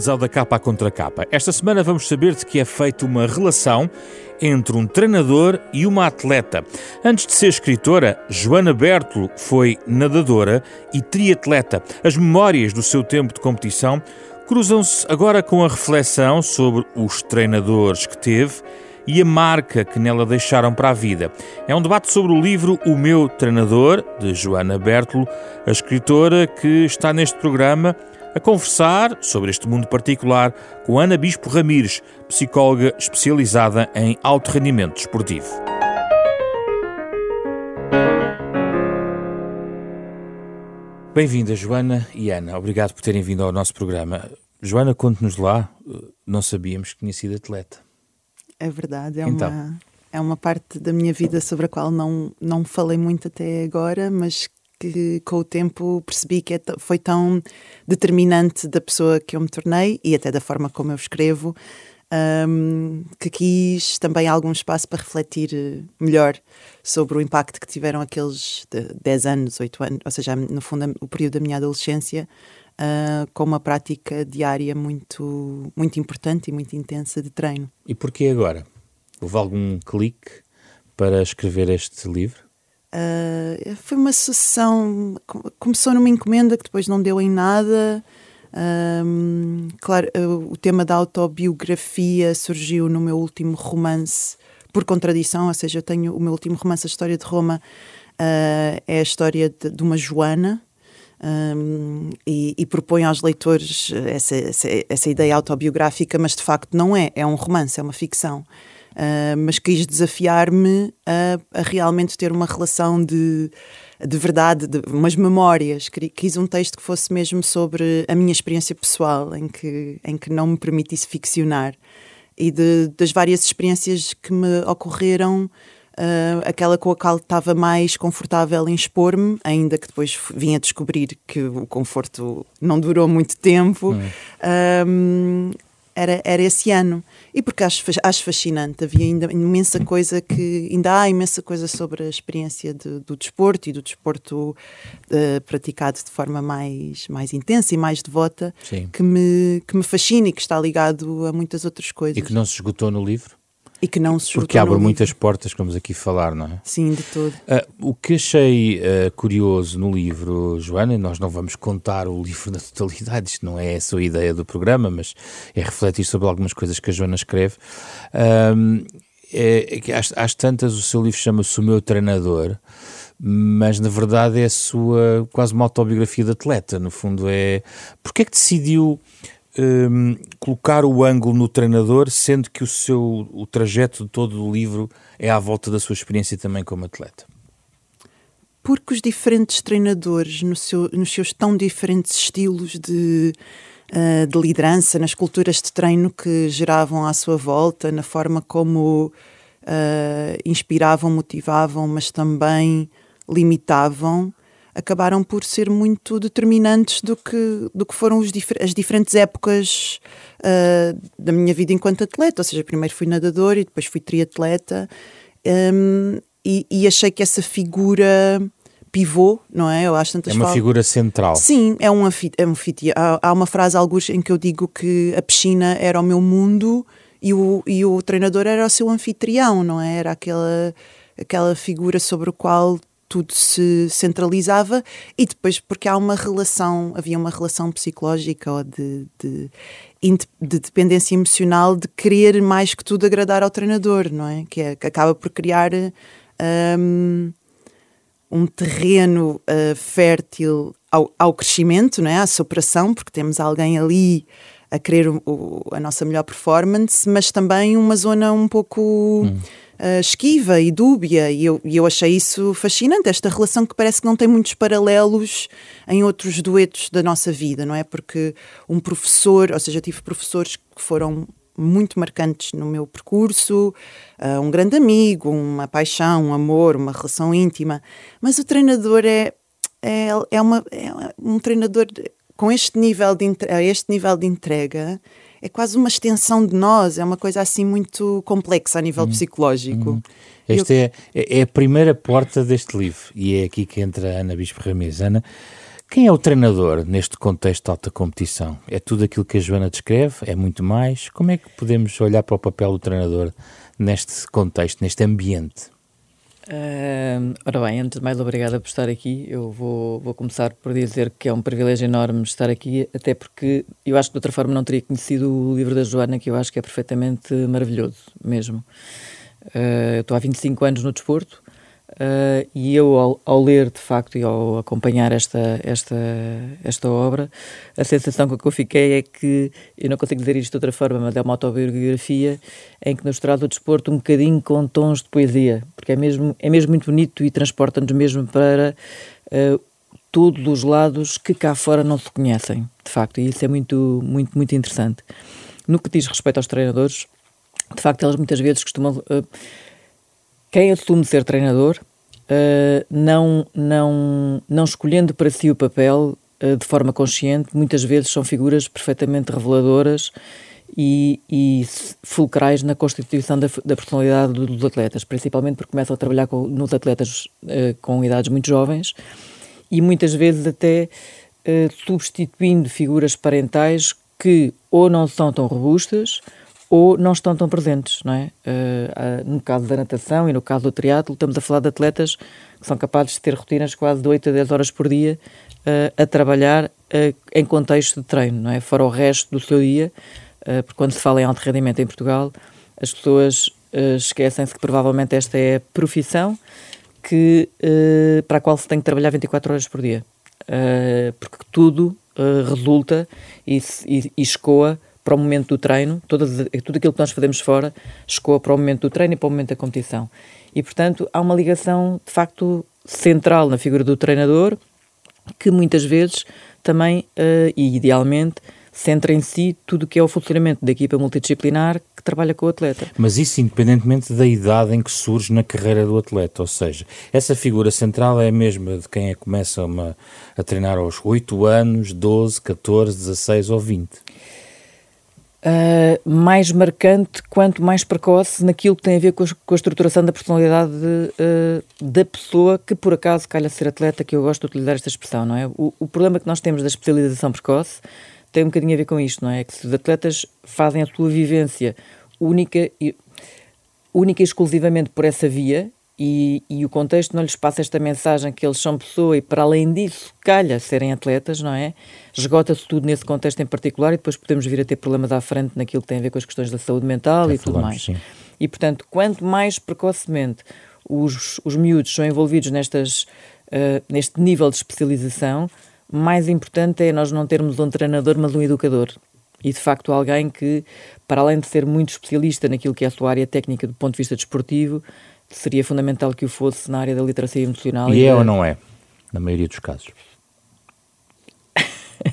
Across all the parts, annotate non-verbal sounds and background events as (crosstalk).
bem-vindos ao Da Capa à Contra Capa. Esta semana vamos saber de que é feita uma relação entre um treinador e uma atleta. Antes de ser escritora, Joana Bertolo foi nadadora e triatleta. As memórias do seu tempo de competição cruzam-se agora com a reflexão sobre os treinadores que teve e a marca que nela deixaram para a vida. É um debate sobre o livro O Meu Treinador, de Joana Bertolo, a escritora que está neste programa a conversar sobre este mundo particular com Ana Bispo Ramires, psicóloga especializada em alto rendimento desportivo. Bem-vinda, Joana e Ana. Obrigado por terem vindo ao nosso programa. Joana, conte-nos lá, não sabíamos que tinha sido atleta. É verdade, é, então. uma, é uma parte da minha vida sobre a qual não, não falei muito até agora, mas que com o tempo percebi que é foi tão determinante da pessoa que eu me tornei e até da forma como eu escrevo, um, que quis também algum espaço para refletir eh, melhor sobre o impacto que tiveram aqueles 10 anos, 8 anos, ou seja, no fundo, o período da minha adolescência, uh, com uma prática diária muito, muito importante e muito intensa de treino. E porquê agora? Houve algum clique para escrever este livro? Uh, foi uma sucessão. Começou numa encomenda que depois não deu em nada. Um, claro, uh, o tema da autobiografia surgiu no meu último romance, por contradição, ou seja, eu tenho o meu último romance, A História de Roma, uh, é a história de, de uma Joana. Um, e, e, propõe aos leitores essa, essa, essa ideia autobiográfica, mas de facto não é, é um romance, é uma ficção. Uh, mas quis desafiar-me a, a, realmente ter uma relação de, de verdade, de umas memórias. Quis um texto que fosse mesmo sobre a minha experiência pessoal, em que, em que não me permitisse ficcionar. E de, das várias experiências que me ocorreram, uh, aquela com a qual estava mais confortável em expor-me, ainda que depois vim a descobrir que o conforto não durou muito tempo. Hum. Uh, era, era esse ano. E porque acho, acho fascinante, havia ainda imensa coisa que, ainda há imensa coisa sobre a experiência de, do desporto e do desporto uh, praticado de forma mais, mais intensa e mais devota que me, que me fascina e que está ligado a muitas outras coisas. E que não se esgotou no livro? E que não se Porque abre muitas portas, como vamos aqui falar, não é? Sim, de todo. Uh, o que achei uh, curioso no livro, Joana, nós não vamos contar o livro (laughs) na totalidade, isto não é essa a ideia do programa, mas é refletir sobre algumas coisas que a Joana escreve. Uh, é, é, que às, às tantas o seu livro chama-se O Meu Treinador, mas na verdade é a sua quase uma autobiografia de atleta, no fundo é... Porquê é que decidiu um, colocar o ângulo no treinador, sendo que o seu o trajeto de todo o livro é à volta da sua experiência também como atleta? Porque os diferentes treinadores, no seu, nos seus tão diferentes estilos de, uh, de liderança, nas culturas de treino que geravam à sua volta, na forma como uh, inspiravam, motivavam, mas também limitavam, acabaram por ser muito determinantes do que, do que foram as diferentes épocas uh, da minha vida enquanto atleta. Ou seja, primeiro fui nadador e depois fui triatleta. Um, e, e, achei que essa figura pivô, não é? Eu acho tantas É uma figura central. Sim, é um anfitrião. É há, há uma frase, alguns, em que eu digo que a piscina era o meu mundo e o, e o treinador era o seu anfitrião, não é? Era aquela, aquela figura sobre o qual tudo se centralizava e depois porque há uma relação, havia uma relação psicológica ou de, de, de, dependência emocional de querer mais que tudo agradar ao treinador, não é? Que, é, que acaba por criar um, um terreno uh, fértil ao, ao, crescimento, não é? à superação, porque temos alguém ali a querer o, a nossa melhor performance, mas também uma zona um pouco. Hum uh, esquiva e dúbia, e eu, e eu achei isso fascinante, esta relação que parece que não tem muitos paralelos em outros duetos da nossa vida, não é? Porque um professor, ou seja, eu tive professores que foram muito marcantes no meu percurso, uh, um grande amigo, uma paixão, um amor, uma relação íntima, mas o treinador é, é, é, uma, é um treinador com este nível de, este nível de entrega é quase uma extensão de nós, é uma coisa assim muito complexa a nível hum, psicológico. Hum. Esta Eu... é, é a primeira porta deste livro e é aqui que entra a Ana Bispo Ramirez. Ana, Quem é o treinador neste contexto de alta competição? É tudo aquilo que a Joana descreve? É muito mais? Como é que podemos olhar para o papel do treinador neste contexto, neste ambiente? Uh, ora bem, antes de mais, obrigada por estar aqui. Eu vou, vou começar por dizer que é um privilégio enorme estar aqui, até porque eu acho que de outra forma não teria conhecido o livro da Joana, que eu acho que é perfeitamente maravilhoso mesmo. Uh, eu estou há 25 anos no desporto Uh, e eu, ao, ao, ler de facto e ao acompanhar esta, esta, esta obra, a sensação com que eu fiquei é que, eu não consigo dizer isto de outra forma, mas é uma autobiografia em que nos traz o desporto um bocadinho com tons de poesia, porque é mesmo, é mesmo muito bonito e transporta-nos mesmo para uh, todos os lados que cá fora não se conhecem, de facto, e isso é muito, muito, muito interessante. No que diz respeito aos treinadores, de facto, eles muitas vezes costumam. Uh, quem assume ser treinador, uh, não, não, não escolhendo para si o papel uh, de forma consciente, muitas vezes são figuras perfeitamente reveladoras e, e fulcrais na constituição da, da, personalidade dos atletas, principalmente porque começam a trabalhar com, nos atletas uh, com idades muito jovens e muitas vezes até substituindo figuras parentais que ou não são tão robustas ou não estão tão presentes, não é? Uh, uh, no caso da natação e no caso do triatlo, estamos a falar de atletas que são capazes de ter rotinas quase de 8 a 10 horas por dia uh, a trabalhar em contexto de treino, não é? Fora o resto do seu dia, porque quando se fala em alto rendimento em Portugal, as pessoas esquecem-se que provavelmente esta é a profissão que, para a qual se tem que trabalhar 24 horas por dia, porque tudo resulta e, e, e escoa para o momento do treino, tudo aquilo que nós fazemos fora escoa para o momento do treino e para o momento da competição. E, portanto, há uma ligação, de facto, central na figura do treinador, que muitas vezes também, uh, e idealmente, centra em si tudo o que é o funcionamento da equipa multidisciplinar que trabalha com o atleta. Mas isso independentemente da idade em que surge na carreira do atleta, ou seja, essa figura central é a mesma de quem começa uma, a treinar aos 8 anos, 12, 14, 16 ou 20. Uh, mais marcante quanto mais precoce naquilo que tem a ver com a, com a estruturação da personalidade de, uh, da pessoa que por acaso calha ser atleta, que eu gosto de utilizar esta expressão, não é? O, o, problema que nós temos da especialização precoce tem um bocadinho a ver com isto, não é? é que se os atletas fazem a sua vivência única e, única e exclusivamente por essa via e, e, o contexto não lhes passa esta mensagem que eles são pessoa e para além disso calha serem atletas, não é? Esgota-se tudo nesse contexto em particular e depois podemos vir a ter problemas à frente naquilo que tem a ver com as questões da saúde mental Já e tudo mais. Sim. E portanto, quanto mais precocemente os, os miúdos são envolvidos nestas, uh, neste nível de especialização, mais importante é nós não termos um treinador, mas um educador. E de facto alguém que, para além de ser muito especialista naquilo que é a sua área técnica do ponto de vista desportivo, seria fundamental que o fosse na área da literacia emocional. E, e é da... ou não é? Na maioria dos casos. (laughs)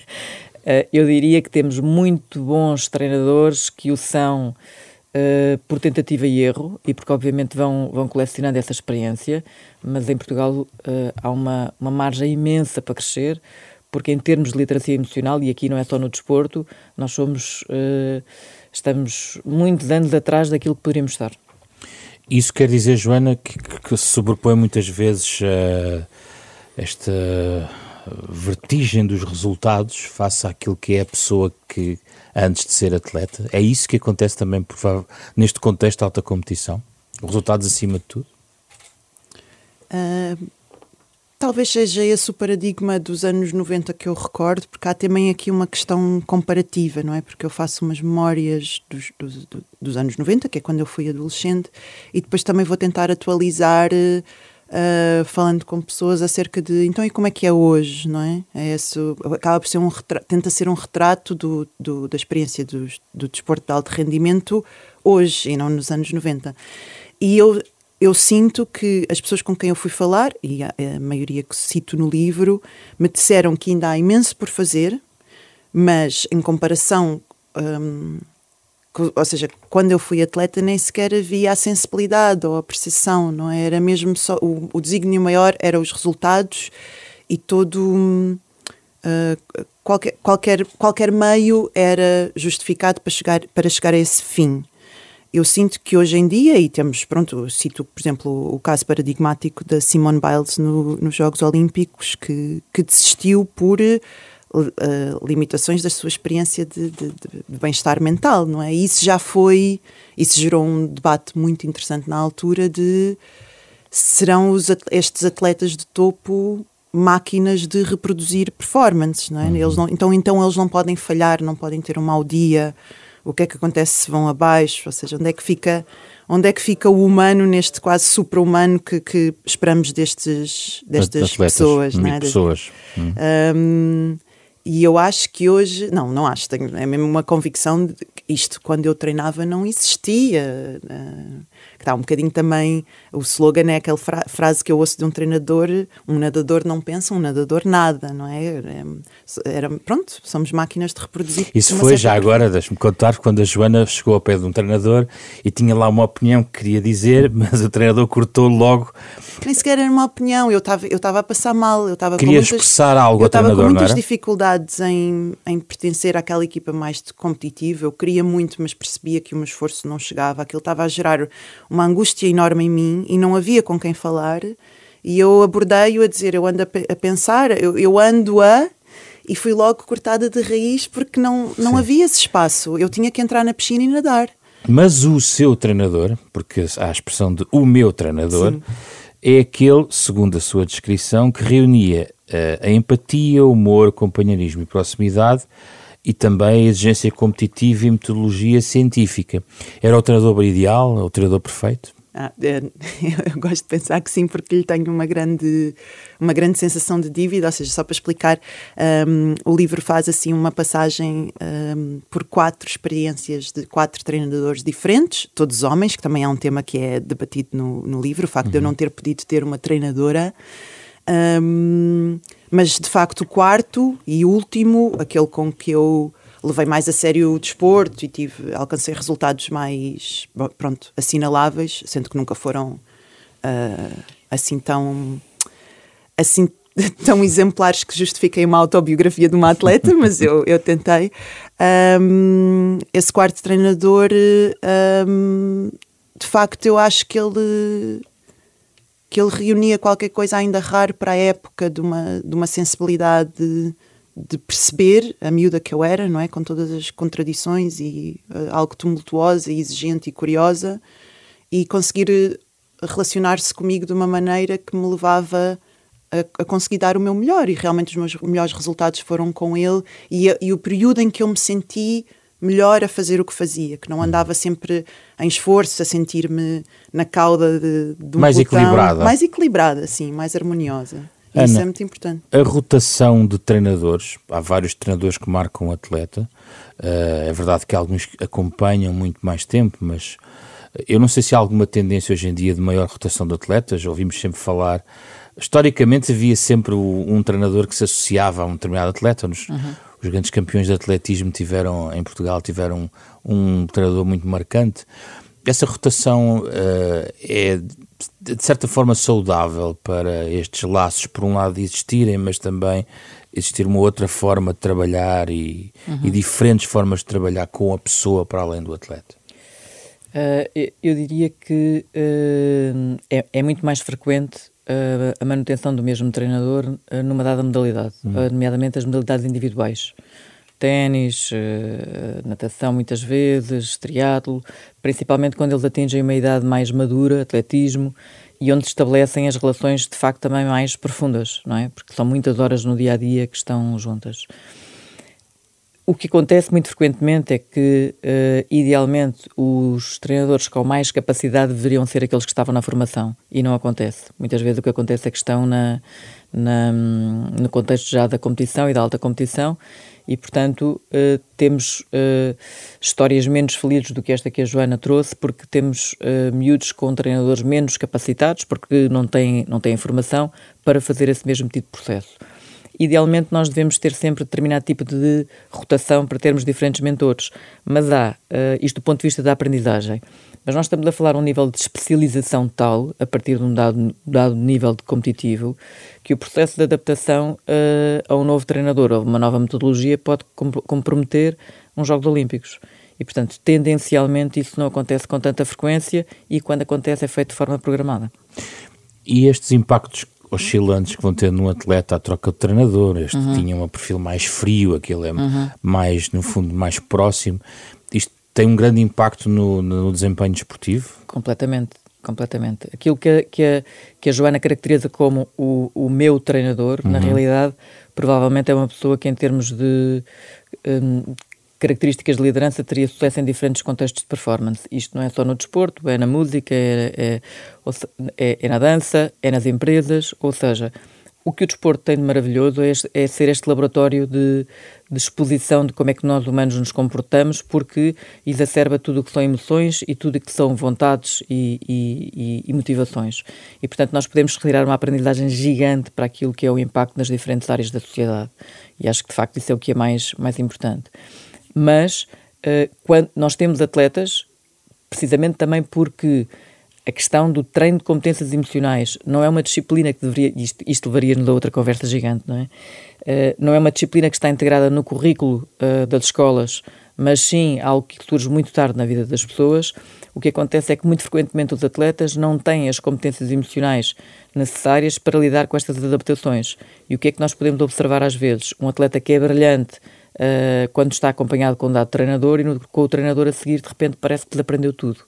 Eh, eu diria que temos muito bons treinadores que o são uh, por tentativa e erro e porque obviamente vão, vão colecionando essa experiência, mas em Portugal uh, há uma, uma margem imensa para crescer, porque em termos de literacia emocional, e aqui não é só no desporto, nós somos, uh, estamos muitos anos atrás daquilo que poderíamos estar. Isso quer dizer, Joana, que, que se sobrepõe muitas vezes uh, esta vertigem dos resultados face àquilo que é a pessoa que antes de ser atleta. É isso que acontece também por favor, neste contexto de alta competição? Resultados acima de tudo? Uh, Talvez seja esse o paradigma dos anos 90 que eu recordo, porque há também aqui uma questão comparativa, não é? Porque eu faço umas memórias dos, dos, dos anos 90, que é quando eu fui adolescente, e depois também vou tentar atualizar, uh, falando com pessoas acerca de então e como é que é hoje, não é? é esse, acaba por ser um retrato, tenta ser um retrato do, do, da experiência do, do desporto de alto rendimento hoje e não nos anos 90. E eu eu sinto que as pessoas com quem eu fui falar, e a, a maioria que cito no livro, me disseram que ainda há imenso por fazer, mas em comparação. Um, ou seja, quando eu fui atleta nem sequer havia a sensibilidade ou a percepção, não é? Era mesmo só. O, o desígnio maior era os resultados e todo. Uh, qualquer, qualquer, qualquer meio era justificado para chegar, para chegar a esse fim eu sinto que hoje em dia, e temos, pronto, cito, por exemplo, o caso paradigmático da Simone Biles no, nos Jogos Olímpicos, que, que desistiu por uh, limitações da sua experiência de, de, de bem-estar mental, não é? E isso já foi, isso gerou um debate muito interessante na altura de serão os, estes atletas de topo máquinas de reproduzir performances, não é? Uhum. Eles não, então, então eles não podem falhar, não podem ter um mau dia. O que é que acontece se vão abaixo? Ou seja, onde é que fica, onde é que fica o humano neste quase super-humano que, que, esperamos destes, destas Atletas, pessoas, não é? pessoas. Uhum. Um, e eu acho que hoje, não, não acho, tenho, é mesmo uma convicção de que isto, quando eu treinava, não existia. Uh, que está um bocadinho também, o slogan é aquela fra frase que eu ouço de um treinador, um nadador não pensa, um nadador nada, não é? Era, era pronto, somos máquinas de reproduzir. Isso foi já agora, deixe-me contar, quando a Joana chegou ao pé de um treinador e tinha lá uma opinião que queria dizer, (laughs) mas o treinador cortou logo. Nem sequer era uma opinião, eu estava eu a passar mal, eu estava Queria muitas, expressar algo ao treinador, com muitas dificuldades em, em pertencer àquela equipa mais competitiva, eu queria muito, mas percebia que o meu esforço não chegava, aquilo estava a gerar uma angústia enorme em mim e não havia com quem falar. E eu abordei-o a dizer: Eu ando a, a pensar, eu, eu, ando a. E fui logo cortada de raiz porque não, não havia esse espaço. Eu tinha que entrar na piscina e nadar. Mas o seu treinador, porque há a expressão de o meu treinador, Sim. É aquele, segundo a sua descrição, que reunia uh, a empatia, o humor, o companheirismo e proximidade e também a exigência competitiva e metodologia científica. Era o treinador ideal, o treinador perfeito? Ah, é, (laughs) eu gosto de pensar que sim, porque lhe tenho uma grande, uma grande sensação de dívida. Ou seja, só para explicar, um, o livro faz assim uma passagem um, por quatro experiências de quatro treinadores diferentes, todos homens, que também é um tema que é debatido no, no livro, o facto uhum. de eu não ter podido ter uma treinadora. Um, mas de facto o quarto e último, aquele com que eu levei mais a sério o desporto e tive, alcancei resultados mais, pronto, assinaláveis, sendo que nunca foram uh, assim tão assim (laughs) tão exemplares que justifiquem uma autobiografia de uma atleta, mas eu, eu tentei. Um, esse quarto treinador, um, de facto, eu acho que ele que ele reunia qualquer coisa ainda raro para a época de uma, de uma sensibilidade de, perceber a miúda que eu era, não é? Com todas as contradições e uh, algo tumultuosa e exigente e curiosa e conseguir eh, relacionar-se comigo de uma maneira que me levava a, a, conseguir dar o meu melhor e realmente os meus melhores resultados foram com ele e, e o período em que eu me senti melhor a fazer o que fazia, que não andava sempre em esforço, a sentir-me na cauda de, de um mais equilibrada, mais equilibrada, sim, mais harmoniosa. Ana, isso é muito importante. A rotação de treinadores, há vários treinadores que marcam o atleta. Uh, é verdade que alguns acompanham muito mais tempo, mas eu não sei se há alguma tendência hoje em dia de maior rotação de atletas. Ouvimos sempre falar. Historicamente havia sempre um treinador que se associava a um determinado atleta. Nos, uhum os grandes campeões de atletismo tiveram, em Portugal, tiveram um treinador muito marcante. Essa rotação uh, é, de certa forma, saudável para estes laços, por um lado, existirem, mas também existir uma outra forma de trabalhar e, uhum. e diferentes formas de trabalhar com a pessoa para além do atleta. Uh, eu diria que uh, é, é, muito mais frequente a manutenção do mesmo treinador numa dada modalidade, uhum. Nomeadamente as modalidades individuais. Ténis, eh, natação muitas vezes, triatlo, principalmente quando eles atingem uma idade mais madura, atletismo, e onde se estabelecem as relações de facto também mais profundas, não é? Porque são muitas horas no dia a dia que estão juntas. O que acontece muito frequentemente é que, uh, idealmente, os treinadores com mais capacidade deveriam ser aqueles que estavam na formação e não acontece. Muitas vezes o que acontece é que estão na, na no contexto já da competição e da alta competição e, portanto, uh, temos uh, histórias menos felizes do que esta que a Joana trouxe, porque temos uh, miúdos com treinadores menos capacitados, porque não têm, não têm formação para fazer esse mesmo tipo de processo. Idealmente nós devemos ter sempre determinado tipo de rotação para termos diferentes mentores, mas há, isto do ponto de vista da aprendizagem, mas nós estamos a falar um nível de especialização tal, a partir de um dado, dado nível de competitivo, que o processo de adaptação uh, a um novo treinador ou uma nova metodologia pode comprometer uns Jogos Olímpicos. E, portanto, tendencialmente isso não acontece com tanta frequência e quando acontece é feito de forma programada. E estes impactos oscilantes que vão ter num atleta a troca de treinador, este uhum. tinha um perfil mais frio, aquele é uhum. mais, no fundo, mais próximo. Tem um grande impacto no, no desempenho desportivo? Completamente, completamente. Aquilo que a, que a, que a Joana caracteriza como o, o meu treinador, uhum. na realidade, provavelmente é uma pessoa que, em termos de um, características de liderança, teria sucesso em diferentes contextos de performance. Isto não é só no desporto, é na música, é, é, é, é na dança, é nas empresas, ou seja, o que o desporto tem de maravilhoso é, é ser este laboratório de, de, exposição de como é que nós humanos nos comportamos, porque exacerba tudo o que são emoções e tudo o que são vontades e, e, e, motivações. E, portanto, nós podemos retirar uma aprendizagem gigante para aquilo que é o impacto nas diferentes áreas da sociedade. E acho que, de facto, isso é o que é mais, mais importante. Mas, uh, quando nós temos atletas, precisamente também porque a questão do treino de competências emocionais não é uma disciplina que deveria, isto, isto levaria-nos a outra conversa gigante, não é? Uh, não é uma disciplina que está integrada no currículo uh, das escolas, mas sim algo que surge muito tarde na vida das pessoas. O que acontece é que muito frequentemente os atletas não têm as competências emocionais necessárias para lidar com estas adaptações. E o que é que nós podemos observar às vezes? Um atleta que é brilhante uh, quando está acompanhado com um dado treinador e no, com o treinador a seguir de repente parece que desaprendeu tudo.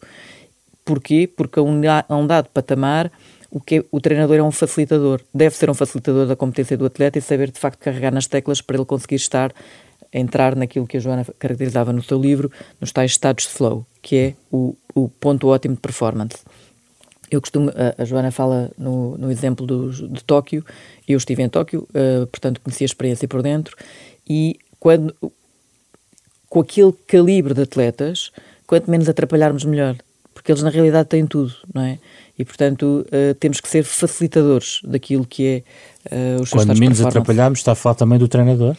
Porquê? Porque a um, dado patamar o que é, o treinador é um facilitador, deve ser um facilitador da competência do atleta e saber de facto carregar nas teclas para ele conseguir estar, entrar naquilo que a Joana caracterizava no seu livro, nos tais estados de flow, que é o, o ponto ótimo de performance. Eu costumo, a, a Joana fala no, no exemplo do, de Tóquio, eu estive em Tóquio, uh, portanto conheci a experiência por dentro, e quando, com aquele calibre de atletas, quanto menos atrapalharmos melhor porque eles na realidade têm tudo, não é? E portanto uh, temos que ser facilitadores daquilo que é uh, os seus Quando menos atrapalharmos, está a falar também do treinador?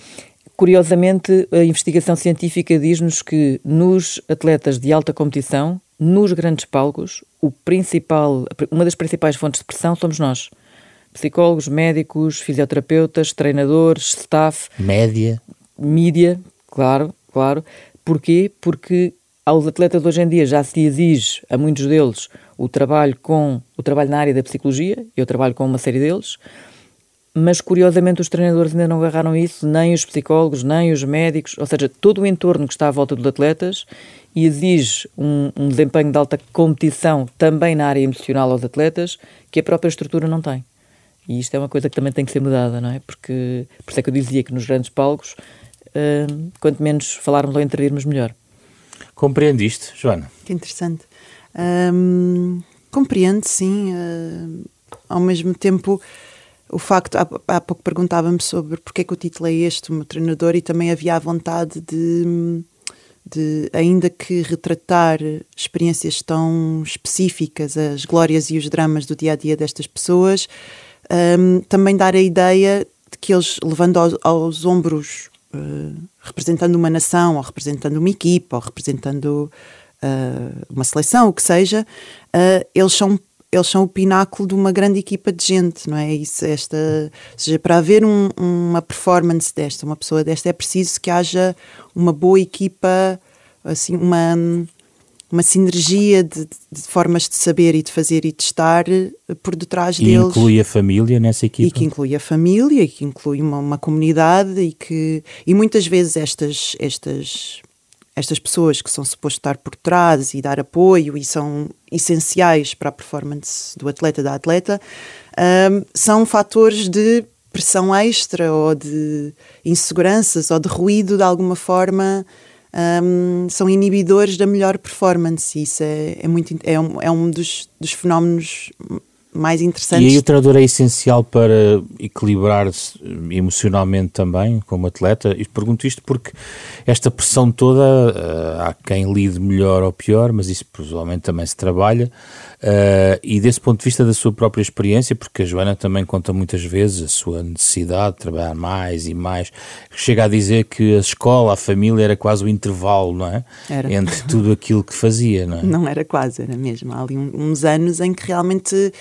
Curiosamente, a investigação científica diz-nos que nos atletas de alta competição, nos grandes palcos, o principal, uma das principais fontes de pressão somos nós. Psicólogos, médicos, fisioterapeutas, treinadores, staff. Média. Mídia, claro, claro. Porquê? Porque aos atletas hoje em dia já se exige, a muitos deles, o trabalho com o trabalho na área da psicologia, eu trabalho com uma série deles, mas curiosamente os treinadores ainda não agarraram isso, nem os psicólogos, nem os médicos, ou seja, todo o entorno que está à volta dos atletas e exige um, um desempenho de alta competição também na área emocional aos atletas que a própria estrutura não tem. E isto é uma coisa que também tem que ser mudada, não é? Porque, por isso é que eu dizia que nos grandes palcos, uh, quanto menos falarmos ou intervirmos, melhor. Compreende isto, Joana? Que interessante. Um, compreendo, sim. Uh, ao mesmo tempo, o facto, há, há pouco perguntava-me sobre porque é que o título é este, o meu treinador, e também havia a vontade de, de, ainda que retratar experiências tão específicas, as glórias e os dramas do dia a dia destas pessoas, um, também dar a ideia de que eles, levando aos, aos ombros uh, representando uma nação, ou representando uma equipa, ou representando uh, uma seleção, o que seja, uh, eles são eles são o pináculo de uma grande equipa de gente, não é? Isso, esta, ou seja, para haver um, uma performance desta, uma pessoa desta, é preciso que haja uma boa equipa, assim, uma, uma sinergia de, de, formas de saber e de fazer e de estar eh, por detrás e deles. inclui a família nessa equipa? E que inclui a família, e que inclui uma, uma comunidade e que e muitas vezes estas, estas, estas pessoas que são supostas estar por trás e dar apoio e são essenciais para a performance do atleta, da atleta, um, são fatores de pressão extra ou de inseguranças ou de ruído de alguma forma um, são inibidores da melhor performance. Isso é, é, muito, é, um, é um dos, dos fenómenos mais interessantes. E aí o treinador é essencial para equilibrar-se emocionalmente também como atleta? E pergunto isto porque esta pressão toda, uh, há quem lide melhor ou pior, mas isso provavelmente também se trabalha. Uh, e desse ponto de vista da sua própria experiência, porque a Joana também conta muitas vezes a sua necessidade de trabalhar mais e mais, chega a dizer que a escola, a família era quase o intervalo, não é? Era. Entre tudo aquilo que fazia, não é? Não era quase, era mesmo. Há ali uns anos em que realmente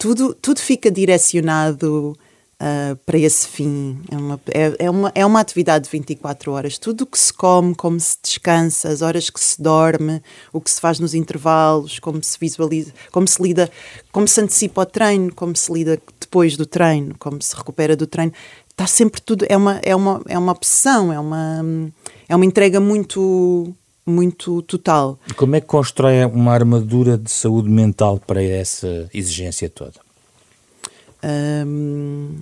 tudo, tudo fica direcionado uh, para esse fim. É uma, é, é, uma, é uma atividade de 24 horas. Tudo o que se come, como se descansa, as horas que se dorme, o que se faz nos intervalos, como se visualiza, como se lida, como se antecipa o treino, como se lida depois do treino, como se recupera do treino. Está sempre tudo, é uma, é uma, é uma obsessão, é uma, é uma entrega muito muito total. Como é que constrói uma armadura de saúde mental para essa exigência toda?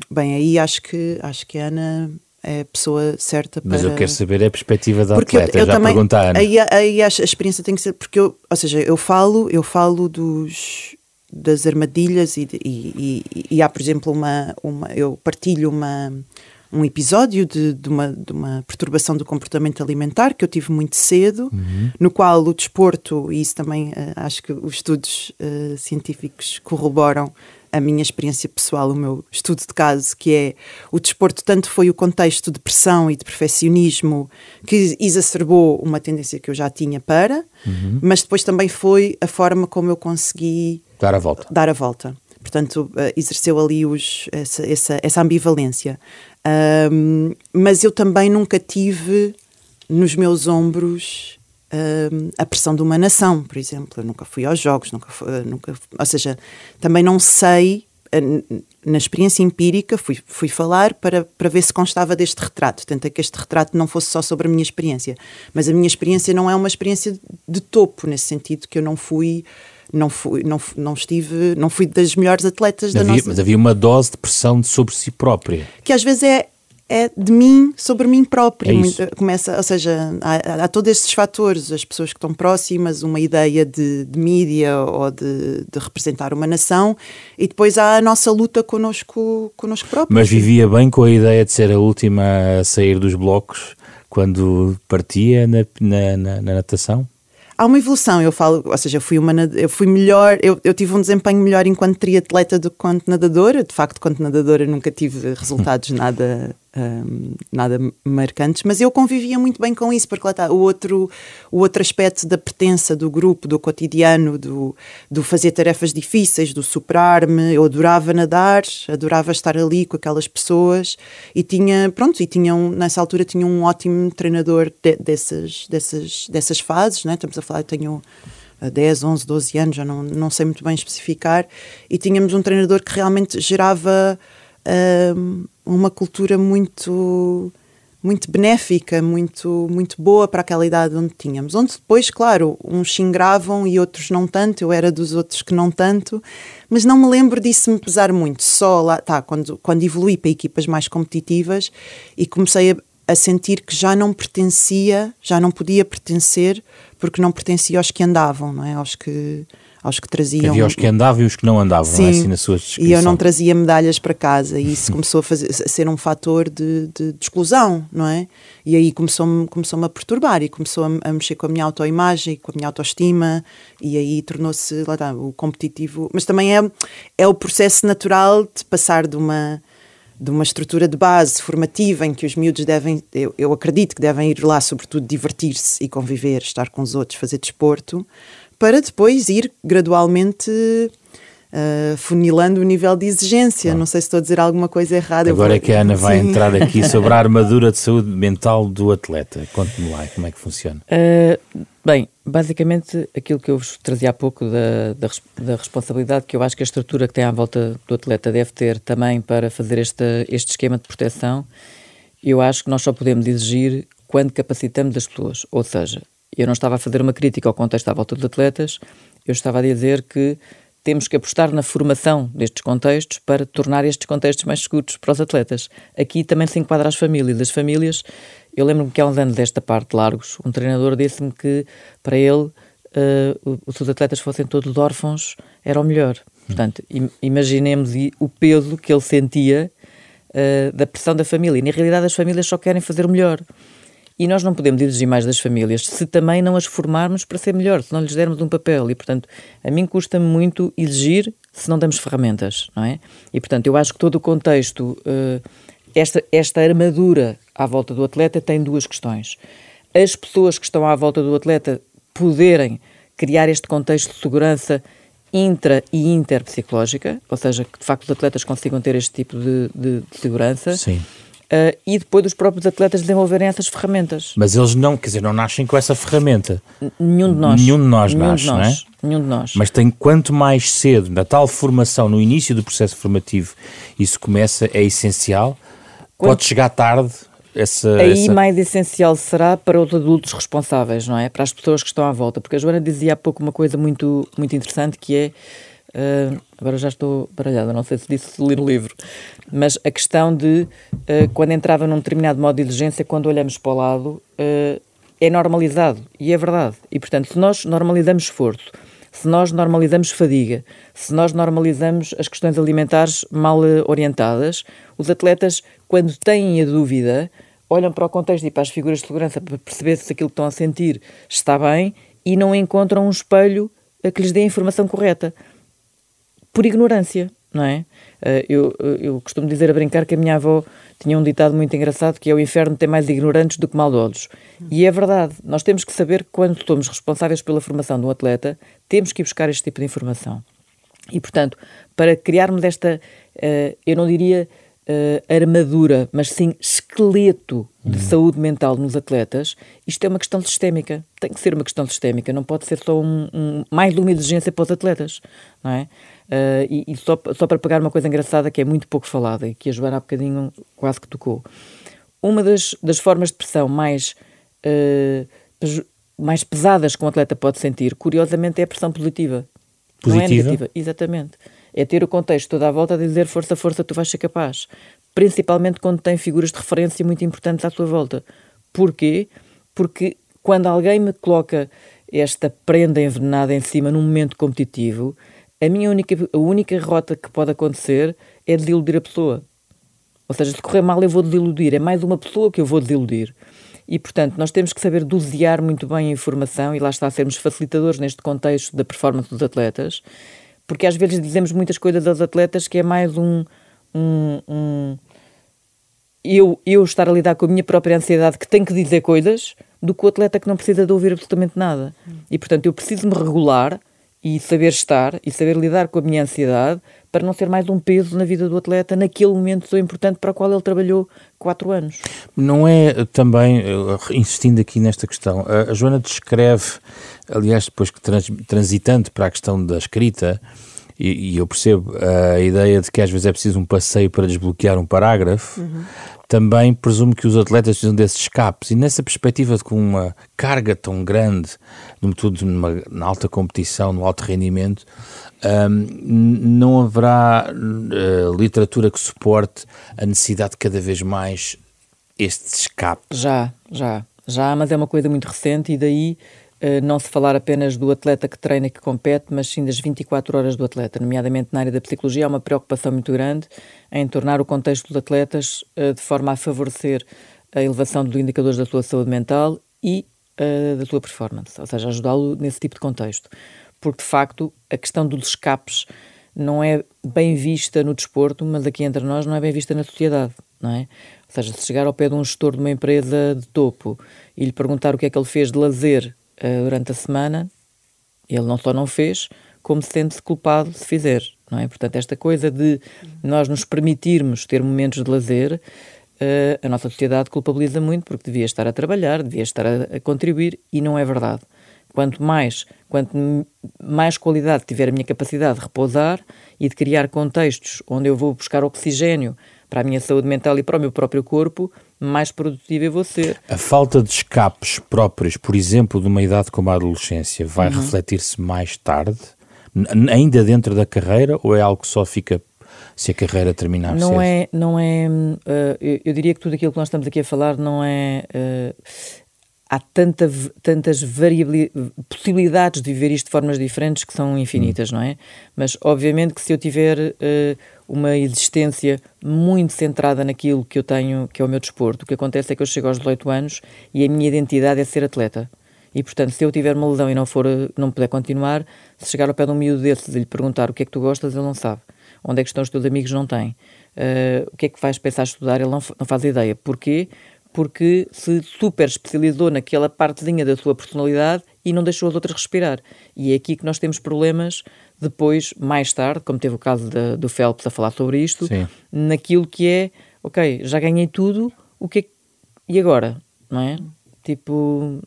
bem, aí acho que, acho que a Ana é a pessoa certa para... Mas eu quero saber a perspectiva da porque atleta, eu, eu já também, Ana. Aí, aí a experiência tem que ser, porque eu, ou seja, eu falo, eu falo dos, das armadilhas e, e, e, e há, por exemplo, uma, uma, eu partilho uma, um episódio de, de, uma, de uma perturbação do comportamento alimentar que eu tive muito cedo, uhum. no qual o desporto, e isso também uh, acho que os estudos uh, científicos corroboram, a minha experiência pessoal, o meu estudo de caso, que é o desporto tanto foi o contexto de pressão e de perfeccionismo que exacerbou uma tendência que eu já tinha para, uhum. mas depois também foi a forma como eu consegui dar a volta. Dar a volta. Portanto, uh, exerceu ali os, essa, essa, essa ambivalência. Um, mas eu também nunca tive nos meus ombros uh, a pressão de uma nação, por exemplo. Eu nunca fui aos jogos, nunca, fui, nunca ou seja, também não sei, uh, na experiência empírica, fui, fui falar para, para ver se constava deste retrato. Tentei que este retrato não fosse só sobre a minha experiência, mas a minha experiência não é uma experiência de topo, nesse sentido que eu não fui não fui, não, não estive, não fui das melhores atletas havia, da nossa. Mas havia uma dose de pressão sobre si própria. Que às vezes é é de mim sobre mim próprio. É Começa, ou seja, há, há, todos estes fatores, as pessoas que estão próximas, uma ideia de, de mídia ou de, de, representar uma nação, e depois há a nossa luta connosco, connosco próprio. Mas vivia bem com a ideia de ser a última a sair dos blocos quando partia na, na, na, na natação? Há uma evolução, eu falo, ou seja, eu fui, uma, eu fui melhor, eu, eu tive um desempenho melhor enquanto triatleta do que quanto nadadora, de facto, quanto nadadora nunca tive resultados nada nada marcantes, mas eu convivia muito bem com isso, porque lá está o outro, o outro aspecto da pertença do grupo, do cotidiano, do, do fazer tarefas difíceis, do superar-me. Eu adorava nadar, adorava estar ali com aquelas pessoas e tinha, pronto, e tinha um, nessa altura tinha um ótimo treinador de, dessas, dessas, dessas fases, né? estamos a falar, eu tenho 10, 11, 12 anos, já não, não sei muito bem especificar, e tínhamos um treinador que realmente gerava uma cultura muito muito benéfica, muito muito boa para aquela idade onde tínhamos. Onde depois, claro, uns xingravam e outros não tanto, eu era dos outros que não tanto, mas não me lembro disso me pesar muito. Só lá, tá, quando, quando evolui para equipas mais competitivas e comecei a, a sentir que já não pertencia, já não podia pertencer, porque não pertencia aos que andavam, não é? Aos que aos que traziam. Havia os que andavam e os que não andavam, Sim, não é? assim na sua descrição. E eu não trazia medalhas para casa e isso começou a, fazer, a ser um fator de, de, de, exclusão, não é? E aí começou-me começou a perturbar e começou a, a, mexer com a minha autoimagem, com a minha autoestima e aí tornou-se, lá está, o competitivo. Mas também é, é o processo natural de passar de uma de uma estrutura de base formativa em que os miúdos devem, eu, eu acredito que devem ir lá, sobretudo, divertir-se e conviver, estar com os outros, fazer desporto, para depois ir gradualmente uh, funilando o nível de exigência. Não sei se estou a dizer alguma coisa errada. Agora vou... é que a Ana vai (laughs) Sim. entrar aqui (laughs) sobre a armadura de saúde mental do atleta. Conte-me lá como é que funciona. Uh, bem, basicamente aquilo que eu vos trazia há pouco da, da, da, responsabilidade que eu acho que a estrutura que tem à volta do atleta deve ter também para fazer este, este esquema de proteção, eu acho que nós só podemos exigir quando capacitamos as pessoas. Ou seja, eu não estava a fazer uma crítica ao contexto à volta dos atletas, eu estava a dizer que temos que apostar na formação destes contextos para tornar estes contextos mais seguros para os atletas. Aqui também se enquadra as famílias. As famílias, eu lembro-me que há uns anos desta parte de Largos, um treinador disse-me que para ele, uh, os atletas fossem todos órfãos, era o melhor. Portanto, imaginemos o peso que ele sentia uh, da pressão da família. E na realidade as famílias só querem fazer o melhor. E nós não podemos exigir mais das famílias se também não as formarmos para ser melhor, se não lhes dermos um papel. E, portanto, a mim custa-me muito exigir se não damos ferramentas, não é? E, portanto, eu acho que todo o contexto, uh, esta, esta armadura à volta do atleta tem duas questões. As pessoas que estão à volta do atleta poderem criar este contexto de segurança intra e interpsicológica, ou seja, que de facto os atletas consigam ter este tipo de, de, de segurança. Sim. Uh, e depois dos próprios atletas desenvolverem essas ferramentas. Mas eles não, quer dizer, não nascem com essa ferramenta. Nenhum de nós. Nenhum de nós Nenhum nasce, de nós. não é? Nenhum de nós. Mas tem quanto mais cedo, na tal formação, no início do processo formativo, isso começa, é essencial. Quanto- Pode chegar tarde. Essa, Aí essa- mais essencial será para os adultos responsáveis, não é? Para as pessoas que estão à volta. Porque a Joana dizia há pouco uma coisa muito, muito interessante que é. Ah, agora já estou baralhada, não sei se disse se ler o livro, mas a questão de ah, quando entrava num determinado modo de diligência, quando olhamos para o lado, ah, é normalizado. E é verdade. E portanto, se nós normalizamos esforço, se nós normalizamos fadiga, se nós normalizamos as questões alimentares mal orientadas, os atletas, quando têm a dúvida, olham para o contexto e para as figuras de segurança para perceber se aquilo que estão a sentir está bem e não encontram um espelho que lhes dê a informação correta. Por ignorância, não é? Eh, Eu, eu costumo dizer a brincar que a minha avó tinha um ditado muito engraçado que é o inferno tem mais ignorantes do que maldosos. E é verdade. Nós temos que saber que quando somos responsáveis pela formação de um atleta, temos que ir buscar este tipo de informação. E, portanto, para criarmos esta, eh, eu não diria eh, armadura, mas sim esqueleto de saúde mental nos atletas, isto é uma questão sistémica. Tem que ser uma questão sistémica, não pode ser só um, um- mais uma exigência para os atletas, não é? Eh, e e só, só para pegar uma coisa engraçada que é muito pouco falada e que a Joana há bocadinho quase que tocou. Uma das, das formas de pressão mais, pejo- mais pesadas que um atleta pode sentir, curiosamente, é a pressão positiva. Não é Positiva? negativa. Exatamente. É ter o contexto toda à volta a dizer força, força, tu vais ser capaz. Principalmente quando tem figuras de referência muito importantes à tua volta. Porquê? Porque quando alguém me coloca esta prenda envenenada em cima num momento competitivo, a minha única, a única rota que pode acontecer é desiludir a pessoa. Ou seja, se correr mal eu vou desiludir. É mais uma pessoa que eu vou desiludir. E, portanto, nós temos que saber dosear muito bem a informação e lá está, sermos facilitadores neste contexto da performance dos atletas, porque às vezes dizemos muitas coisas aos atletas que é mais um. um, um eu, eu estar a lidar com a minha própria ansiedade que tenho que dizer coisas do que o atleta que não precisa de ouvir absolutamente nada. E, portanto, eu preciso me regular e saber estar e saber lidar com a minha ansiedade para não ser mais um peso na vida do atleta naquele momento tão importante para o qual ele trabalhou quatro anos. Não é eh, também, eh, insistindo aqui nesta questão, a, Joana descreve, aliás, depois que trans, transitando para a questão da escrita, e, e eu percebo a ideia de que às vezes é preciso um passeio para desbloquear um parágrafo, também presumo que os atletas precisam desses escapes. E nessa perspectiva de com uma carga tão grande, sobretudo numa, na alta competição, no alto rendimento, n- não haverá eh, literatura que suporte a necessidade de cada vez mais este escape. Já, já, já, mas é uma coisa muito recente e daí não se falar apenas do atleta que treina e que compete, mas sim das 24 horas do atleta, nomeadamente na área da psicologia, há uma preocupação muito grande em tornar o contexto dos atletas eh, de forma a favorecer a elevação dos indicadores da sua saúde mental e eh, da sua performance, ou seja, ajudá-lo nesse tipo de contexto. Porque, de facto, a questão dos escapes não é bem vista no desporto, mas aqui entre nós não é bem vista na sociedade, não é? Ou seja, se chegar ao pé de um gestor de uma empresa de topo e lhe perguntar o que é que ele fez de lazer eh, durante a semana, ele não só não fez, como se sente-se culpado se fizer, não é? Portanto, esta coisa de nós nos permitirmos ter momentos de lazer, eh, a nossa sociedade culpabiliza muito porque devia estar a trabalhar, devia estar a, a contribuir e não é verdade. Quanto mais, quanto mais qualidade tiver a minha capacidade de repousar e de criar contextos onde eu vou buscar oxigênio para a minha saúde mental e para o meu próprio corpo, mais produtivo eu vou ser. A falta de escapes próprios, por exemplo, de uma idade como a adolescência, vai Uhum. refletir-se mais tarde, ainda dentro da carreira, ou é algo que só fica se a carreira terminar Não cedo? é, não é, uh, eu, eu diria que tudo aquilo que nós estamos aqui a falar não é, uh, há tanta, tantas possibilidades de viver isto de formas diferentes que são infinitas, não é? Mas obviamente que se eu tiver uh, uma existência muito centrada naquilo que eu tenho, que é o meu desporto, o que acontece é que eu chego aos 18 anos e a minha identidade é ser atleta. E, portanto, se eu tiver uma lesão e não, for, não puder continuar, se chegar ao pé de um miúdo desses e lhe perguntar o que é que tu gostas, ele não sabe. Onde é que estão os teus amigos, não tem. Uh, o que é que vais pensar estudar, ele não, não faz ideia. Porquê? Porque se super especializou naquela partezinha da sua personalidade e não deixou as outras respirar. E é aqui que nós temos problemas depois, mais tarde, como teve o caso da, do Phelps a falar sobre isto, Sim. naquilo que é, ok, já ganhei tudo, o que é, e agora? Não é? Tipo,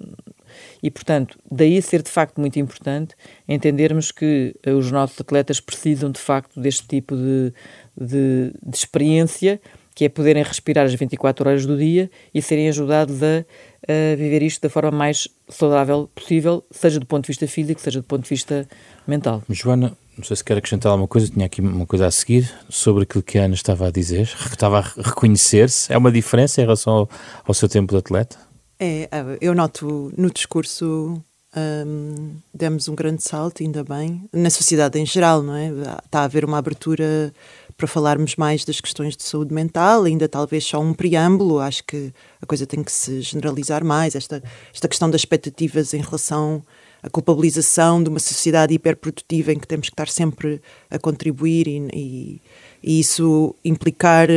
e, portanto, daí ser de facto muito importante entendermos que eh, os nossos atletas precisam de facto deste tipo de, de, de experiência, que é poderem respirar as 24 horas do dia e serem ajudados a, a, viver isto da forma mais saudável possível, seja do ponto de vista físico, seja do ponto de vista mental. Joana, não sei se quer acrescentar alguma coisa, tinha aqui uma coisa a seguir sobre aquilo que a Ana estava a dizer, estava a reconhecer-se. É uma diferença em relação ao, ao seu tempo de atleta? É, eu noto no discurso um, demos um grande salto, ainda bem, na sociedade em geral, não é? Está a haver uma abertura para falarmos mais das questões de saúde mental, ainda talvez só um preâmbulo, acho que a coisa tem que se generalizar mais, esta, esta questão das expectativas em relação à culpabilização de uma sociedade hiperprodutiva em que temos que estar sempre a contribuir e, e, e isso implicar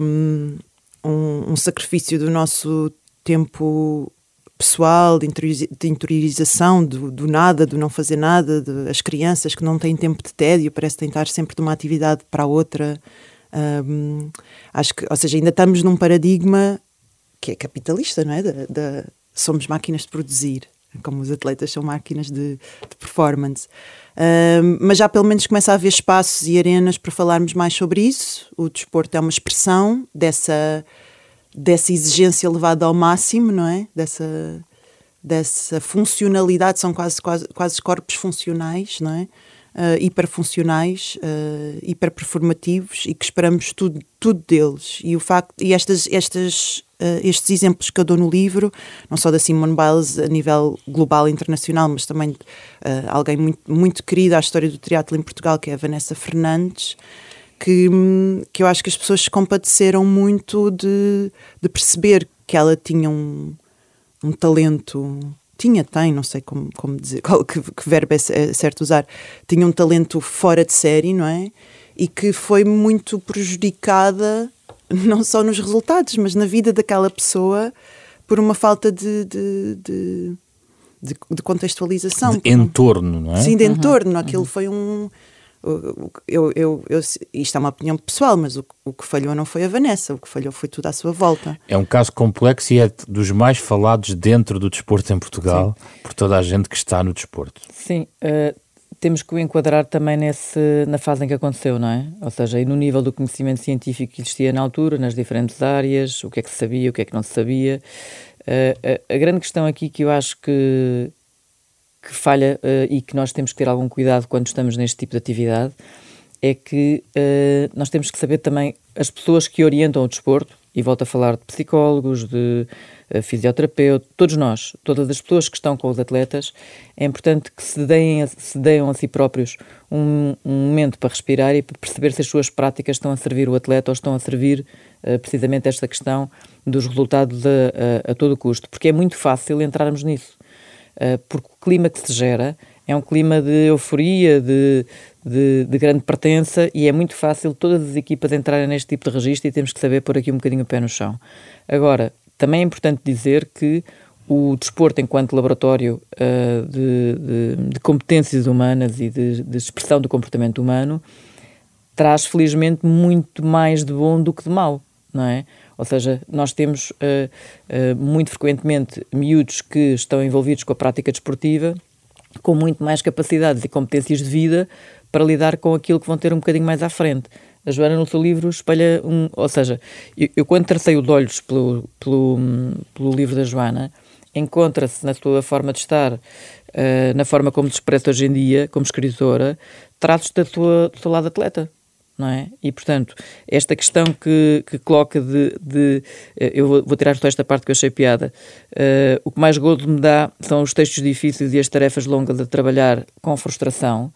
um, um, um sacrifício do nosso tempo pessoal, de, interiorização do, do, nada, do não fazer nada, de, as crianças que não têm tempo de tédio, parece tentar sempre de uma atividade para outra. Um, acho que, ou seja, ainda estamos num paradigma que é capitalista, não é? Da, somos máquinas de produzir, como os atletas são máquinas de, de performance. Um, mas já pelo menos começa a haver espaços e arenas para falarmos mais sobre isso. O desporto é uma expressão dessa dessa exigência levada ao máximo, não é? Dessa, dessa funcionalidade, são quase, quase, quase corpos funcionais, não é? Uh, hiperfuncionais, uh, hiperperformativos e que esperamos tudo, tudo deles. E, o facto, e estas, estas, uh, estes exemplos que eu dou no livro, não só da Simone Biles a nível global e internacional, mas também uh, alguém muito, muito querido à história do teatro em Portugal, que é a Vanessa Fernandes, que, que eu acho que as pessoas se compadeceram muito de, de perceber que ela tinha um, um talento tinha, tem, não sei como, como dizer, (laughs) qual, que, que verbo é, é certo usar, tinha um talento fora de série, não é? E que foi muito prejudicada, (laughs) não só nos resultados, mas na vida daquela pessoa, por uma falta de, de, de, de, de contextualização. De entorno, não é? Sim, de uhum. entorno. Aquilo uhum. foi um eu, eu, eu, isto é uma opinião pessoal, mas o, o, que falhou não foi a Vanessa, o que falhou foi tudo à sua volta. É um caso complexo e é dos mais falados dentro do desporto em Portugal, Sim. por toda a gente que está no desporto. Sim, uh, temos que o enquadrar também nesse, na fase em que aconteceu, não é? Ou seja, e no nível do conhecimento científico que existia na altura, nas diferentes áreas, o que é que se sabia, o que é que não se sabia. Uh, a, a grande questão aqui que eu acho que, que falha uh, e que nós temos que ter algum cuidado quando estamos neste tipo de atividade é que uh, nós temos que saber também as pessoas que orientam o desporto, e volto a falar de psicólogos, de uh, fisioterapeuta, todos nós, todas as pessoas que estão com os atletas, é importante que se deem, se deem a si próprios um, um, momento para respirar e para perceber se as suas práticas estão a servir o atleta ou estão a servir uh, precisamente esta questão dos resultados a, a, a todo custo, porque é muito fácil entrarmos nisso. Eh, porque o clima que se gera é um clima de euforia, de, de, de, grande pertença e é muito fácil todas as equipas entrarem neste tipo de registro e temos que saber pôr aqui um bocadinho o pé no chão. Agora, também é importante dizer que o desporto enquanto laboratório uh, de, de, de, competências humanas e de, de, expressão do comportamento humano traz felizmente muito mais de bom do que de mau, não é? Ou seja, nós temos uh, uh, muito frequentemente miúdos que estão envolvidos com a prática desportiva com muito mais capacidades e competências de vida para lidar com aquilo que vão ter um bocadinho mais à frente. A Joana, no seu livro, espelha um. Ou seja, eu, eu quando tracei os olhos pelo, pelo, pelo livro da Joana, encontra-se na sua forma de estar, uh, na forma como se expressa hoje em dia, como escritora, traços da tua, do seu lado atleta não é? E, portanto, esta questão que, que coloca de, de eh, eu vou, tirar só esta parte que eu achei piada, uh, o que mais gozo me dá são os textos difíceis e as tarefas longas de trabalhar com frustração.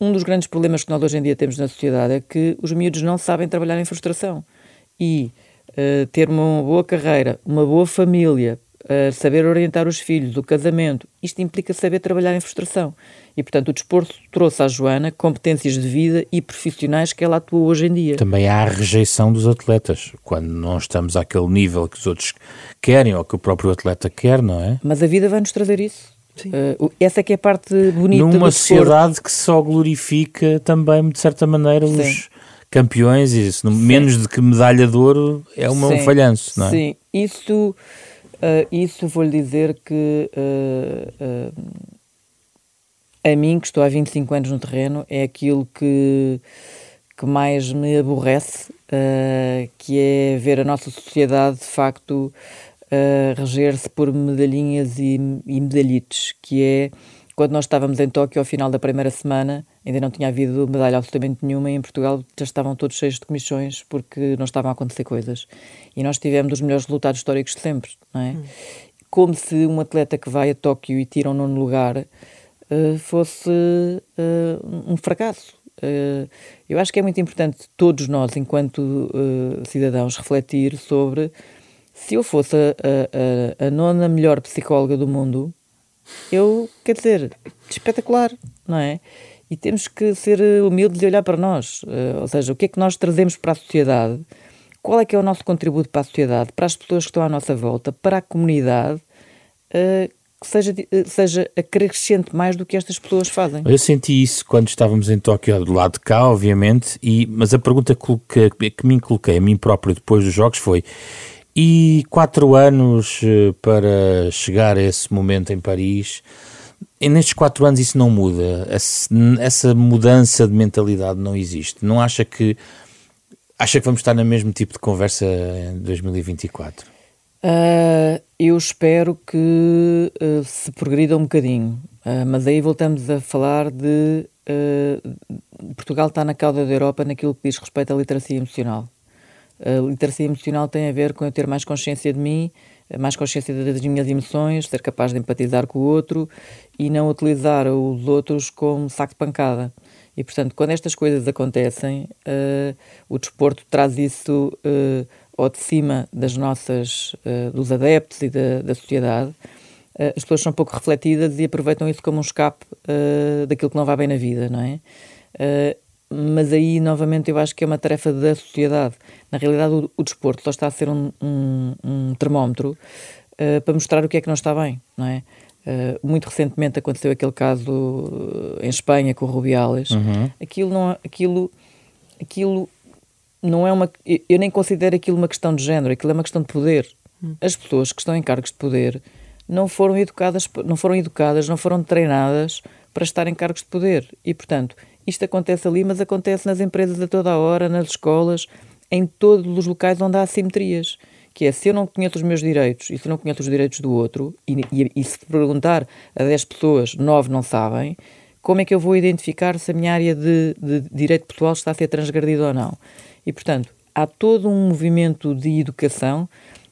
Um dos grandes problemas que nós hoje em dia temos na sociedade é que os miúdos não sabem trabalhar em frustração. E uh, ter uma boa carreira, uma boa família, uh, saber orientar os filhos, o casamento, isto implica saber trabalhar em frustração. E, portanto, o desporto trouxe à Joana competências de vida e profissionais que ela atua hoje em dia. Também há a rejeição dos atletas, quando não estamos àquele nível que os outros querem ou que o próprio atleta quer, não é? Mas a vida vai-nos trazer isso. Uh, essa é que é a parte bonita Numa sociedade que só glorifica também, de certa maneira, Sim. os campeões, isso, menos de que medalha de ouro é uma, um falhanço, não é? Sim, isso, uh, isso vou-lhe dizer que uh, a mim, que estou há 25 anos no terreno, é aquilo que, que mais me aborrece, que é ver a nossa sociedade, de facto, uh, reger-se por medalhinhas e, e medalhites, que é quando nós estávamos em Tóquio ao final da primeira semana, ainda não tinha havido medalha absolutamente nenhuma e em Portugal já estavam todos cheios de comissões porque não estavam a acontecer coisas. E nós tivemos os melhores resultados históricos de sempre, não é? Hum. Como se um atleta que vai a Tóquio e tira um nono lugar uh, fosse uh, um fracasso. Uh, eu acho que é muito importante todos nós, enquanto cidadãos, refletir sobre se eu fosse a, a, a, nona melhor psicóloga do mundo, eu, quer dizer, espetacular, não é? E temos que ser humildes e olhar para nós. Ou seja, o que é que nós trazemos para a sociedade? Qual é que é o nosso contributo para a sociedade, para as pessoas que estão à nossa volta, para a comunidade, seja, uh, seja acrescente mais do que estas pessoas fazem? Eu senti isso quando estávamos em Tóquio, do lado de cá, obviamente, e, mas a pergunta que, que, que me coloquei a mim próprio depois dos jogos foi e quatro anos eh, para chegar a esse momento em Paris. E nestes quatro anos isso não muda. Essa mudança de mentalidade não existe. Não acha que acha que vamos estar no mesmo tipo de conversa em 2024? Uh, eu espero que uh, se progrida um bocadinho, uh, mas aí voltamos a falar de Portugal está na cauda da Europa naquilo que diz respeito à literacia emocional. A literacia emocional tem a ver com eu ter mais consciência de mim, mais consciência das minhas emoções, ser capaz de empatizar com o outro e não utilizar os outros como saco de pancada. E, portanto, quando estas coisas acontecem, o desporto traz isso ao de cima das nossas, uh, dos adeptos e da, da sociedade. Uh, as pessoas são pouco refletidas e aproveitam isso como um escape daquilo que não vai bem na vida, não é? mas aí, novamente, eu acho que é uma tarefa da sociedade. Na realidade, o, o desporto só está a ser um, um, um termómetro uh, para mostrar o que é que não está bem, não é? Muito recentemente aconteceu aquele caso em Espanha com o Rubiales. Uhum. Aquilo, não, aquilo, aquilo não é uma. Eu nem considero aquilo uma questão de género, aquilo é uma questão de poder. Uhum. As pessoas que estão em cargos de poder não foram educadas, não foram educadas, não foram treinadas para estar em cargos de poder. E, portanto, isto acontece ali, mas acontece nas empresas a toda a hora, nas escolas, em todos os locais onde há assimetrias. Que é, se eu não conheço os meus direitos e se eu não conheço os direitos do outro, e, e, e se perguntar a 10 pessoas, 9 não sabem, como é que eu vou identificar se a minha área de, de direito pessoal está a ser transgredida ou não? E, portanto, há todo um movimento de educação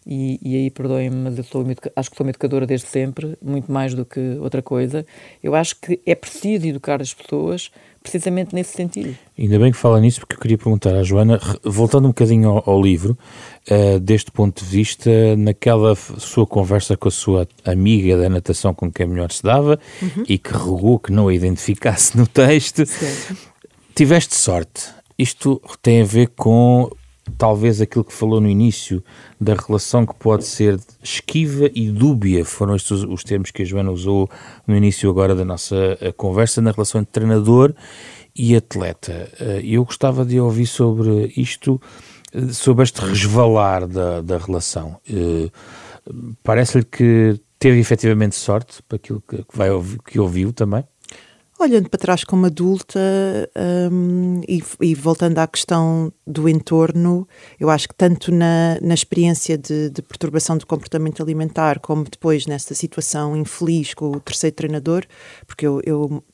e, e, aí perdoem-me, mas eu sou acho que sou uma educadora desde sempre, muito mais do que outra coisa. Eu acho que é preciso educar as pessoas precisamente nesse sentido. Ainda bem que fala nisso, porque eu queria perguntar à Joana, voltando um bocadinho ao, ao livro, uh, deste ponto de vista, naquela sua conversa com a sua amiga da natação com quem melhor se dava uhum. e que rogou que não a identificasse no texto, Sim. tiveste sorte. Isto tem a ver com talvez aquilo que falou no início da relação que pode ser esquiva e dúbia, foram estes os termos que a Joana usou no início agora da nossa eh, conversa, na relação entre treinador e atleta. Eh, eu gostava de ouvir sobre isto, eh, sobre este resvalar da, da relação. Parece-lhe que teve efetivamente sorte para aquilo que, vai, que ouviu também? Olhando para trás como adulta um, e, e, voltando à questão do entorno, eu acho que tanto na, na experiência de, de, perturbação do comportamento alimentar, como depois nesta situação infeliz com o terceiro treinador, porque eu, eu,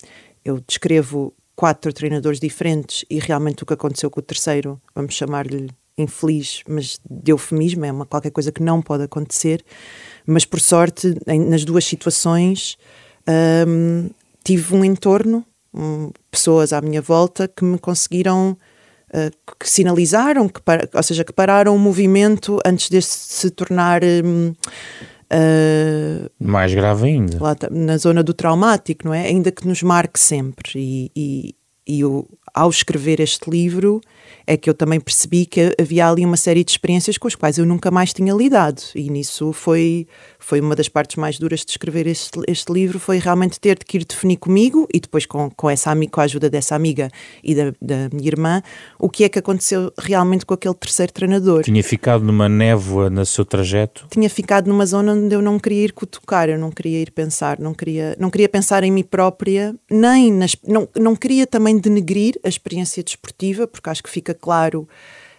eu descrevo quatro treinadores diferentes e realmente o que aconteceu com o terceiro, vamos chamar-lhe infeliz, mas de eufemismo, é uma, qualquer coisa que não pode acontecer. Mas por sorte, em, nas duas situações. Um, tive um entorno, um, pessoas à minha volta que me conseguiram, uh, que sinalizaram, que ou seja, que pararam o movimento antes de se tornar. Um, uh, Mais grave ainda. Lá, na zona do traumático, não é? Ainda que nos marque sempre. E, e, e eu, ao escrever este livro, é que eu também percebi que havia ali uma série de experiências com as quais eu nunca mais tinha lidado. E nisso foi, foi uma das partes mais duras de escrever este, este livro, foi realmente ter que ir definir comigo e depois com, com, essa, com a ajuda dessa amiga e da, da minha irmã, o que é que aconteceu realmente com aquele terceiro treinador. Tinha ficado numa névoa no seu trajeto? Tinha ficado numa zona onde eu não queria ir cutucar, eu não queria ir pensar, não queria, não queria pensar em mim própria, nem nas, não, não queria também denegrir a experiência desportiva, porque acho que fica claro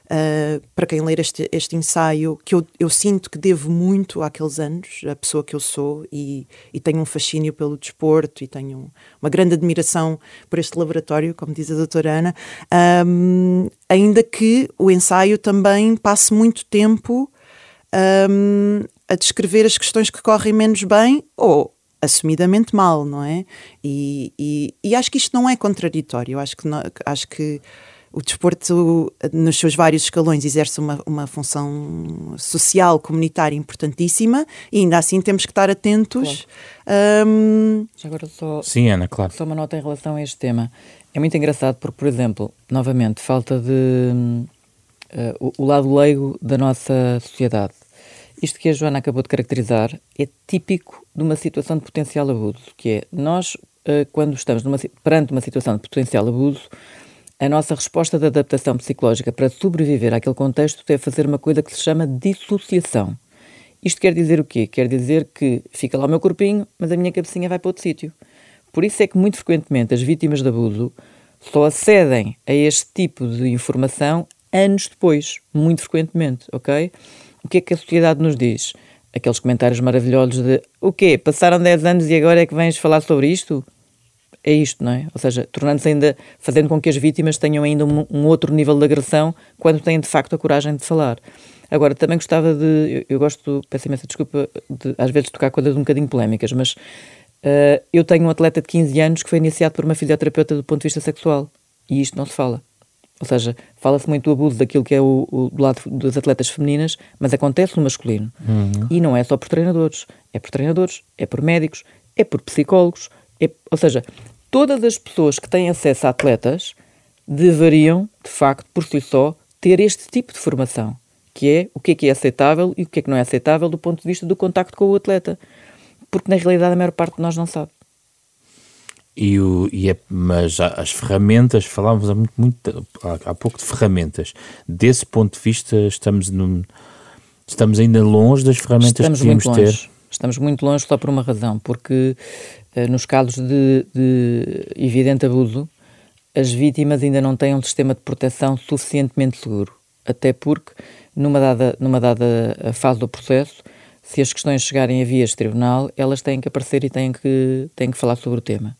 uh, para quem ler este, este ensaio que eu, eu, sinto que devo muito àqueles anos, a pessoa que eu sou, e, e tenho um fascínio pelo desporto e tenho uma grande admiração por este laboratório, como diz a doutora Ana, um, ainda que o ensaio também passe muito tempo um, a descrever as questões que correm menos bem ou assumidamente mal, não é? E, e, e, acho que isto não é contraditório. Acho que, não, acho que o desporto, nos seus vários escalões, exerce uma, uma função social, comunitária importantíssima e ainda assim temos que estar atentos. Claro. Um... agora só, Sim, Ana, claro. Só uma nota em relação a este tema. É muito engraçado porque, por exemplo, novamente, falta de uh, o, o lado leigo da nossa sociedade. Isto que a Joana acabou de caracterizar é típico de uma situação de potencial abuso, que é nós, uh, quando estamos numa, perante uma situação de potencial abuso, a nossa resposta de adaptação psicológica para sobreviver àquele contexto é fazer uma coisa que se chama dissociação. Isto quer dizer o quê? Quer dizer que fica lá o meu corpinho, mas a minha cabecinha vai para outro sítio. Por isso é que muito frequentemente as vítimas de abuso só acedem a este tipo de informação anos depois, muito frequentemente, ok? O que é que a sociedade nos diz? Aqueles comentários maravilhosos de o quê? Passaram 10 anos e agora é que vens falar sobre isto? É isto, não é? Ou seja, tornando-se ainda, fazendo com que as vítimas tenham ainda um, um, outro nível de agressão quando têm de facto a coragem de falar. Agora, também gostava de, eu, eu gosto, peço imensa desculpa, de, às vezes tocar coisas um bocadinho polémicas, mas uh, eu tenho um atleta de 15 anos que foi iniciado por uma fisioterapeuta do ponto de vista sexual e isto não se fala. Ou seja, fala-se muito do abuso daquilo que é o, o, do lado das atletas femininas, mas acontece no masculino. Uhum. E não é só por treinadores. É por treinadores, é por médicos, é por psicólogos, é, ou seja, todas as pessoas que têm acesso a atletas deveriam, de facto, por si só, ter este tipo de formação, que é o que é que é aceitável e o que é que não é aceitável do ponto de vista do contacto com o atleta. Porque, na realidade, a maior parte de nós não sabe. E o, e é, mas as ferramentas, falávamos há, muito, muito, há, há pouco de ferramentas. Desse ponto de vista, estamos, no, estamos ainda longe das ferramentas estamos que devíamos ter. Estamos muito longe só por uma razão, porque nos casos de, de evidente abuso, as vítimas ainda não têm um sistema de proteção suficientemente seguro. Até porque, numa dada, numa dada eh, fase do processo, se as questões chegarem a vias de tribunal, elas têm que aparecer e têm que, têm que falar sobre o tema.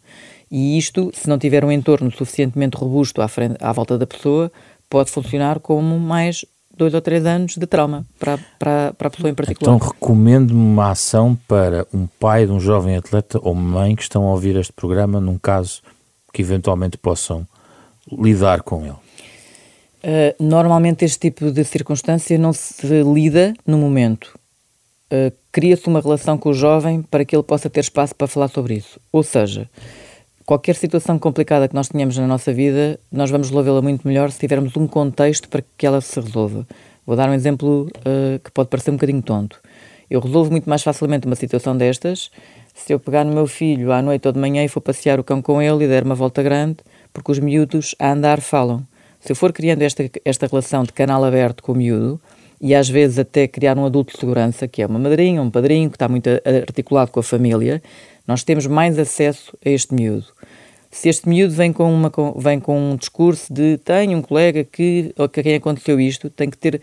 E isto, se não tiver um entorno suficientemente robusto à, frente, à volta da pessoa, pode funcionar como mais dois ou três anos de trauma para, para, para a pessoa em particular. Então recomendo uma ação para um pai de um jovem atleta ou mãe que estão a ouvir este programa num caso que eventualmente possam lidar com ele. Uh, normalmente este tipo de circunstância não se lida no momento. Uh, Cria-se uma relação com o jovem para que ele possa ter espaço para falar sobre isso. Ou seja, qualquer situação complicada que nós tenhamos na nossa vida, nós vamos resolvê-la muito melhor se tivermos um contexto para que ela se resolva. Vou dar um exemplo uh, que pode parecer um bocadinho tonto. Eu resolvo muito mais facilmente uma situação destas se eu pegar no meu filho à noite ou de manhã e for passear o cão com ele e der uma volta grande, porque os miúdos a andar falam. Se eu for criando esta, esta relação de canal aberto com o miúdo, e às vezes até criar um adulto de segurança, que é uma madrinha, um padrinho, que está muito articulado com a família, nós temos mais acesso a este miúdo. Se este miúdo vem com, uma, vem com um discurso de tenho um colega que, a quem aconteceu isto, tem que ter.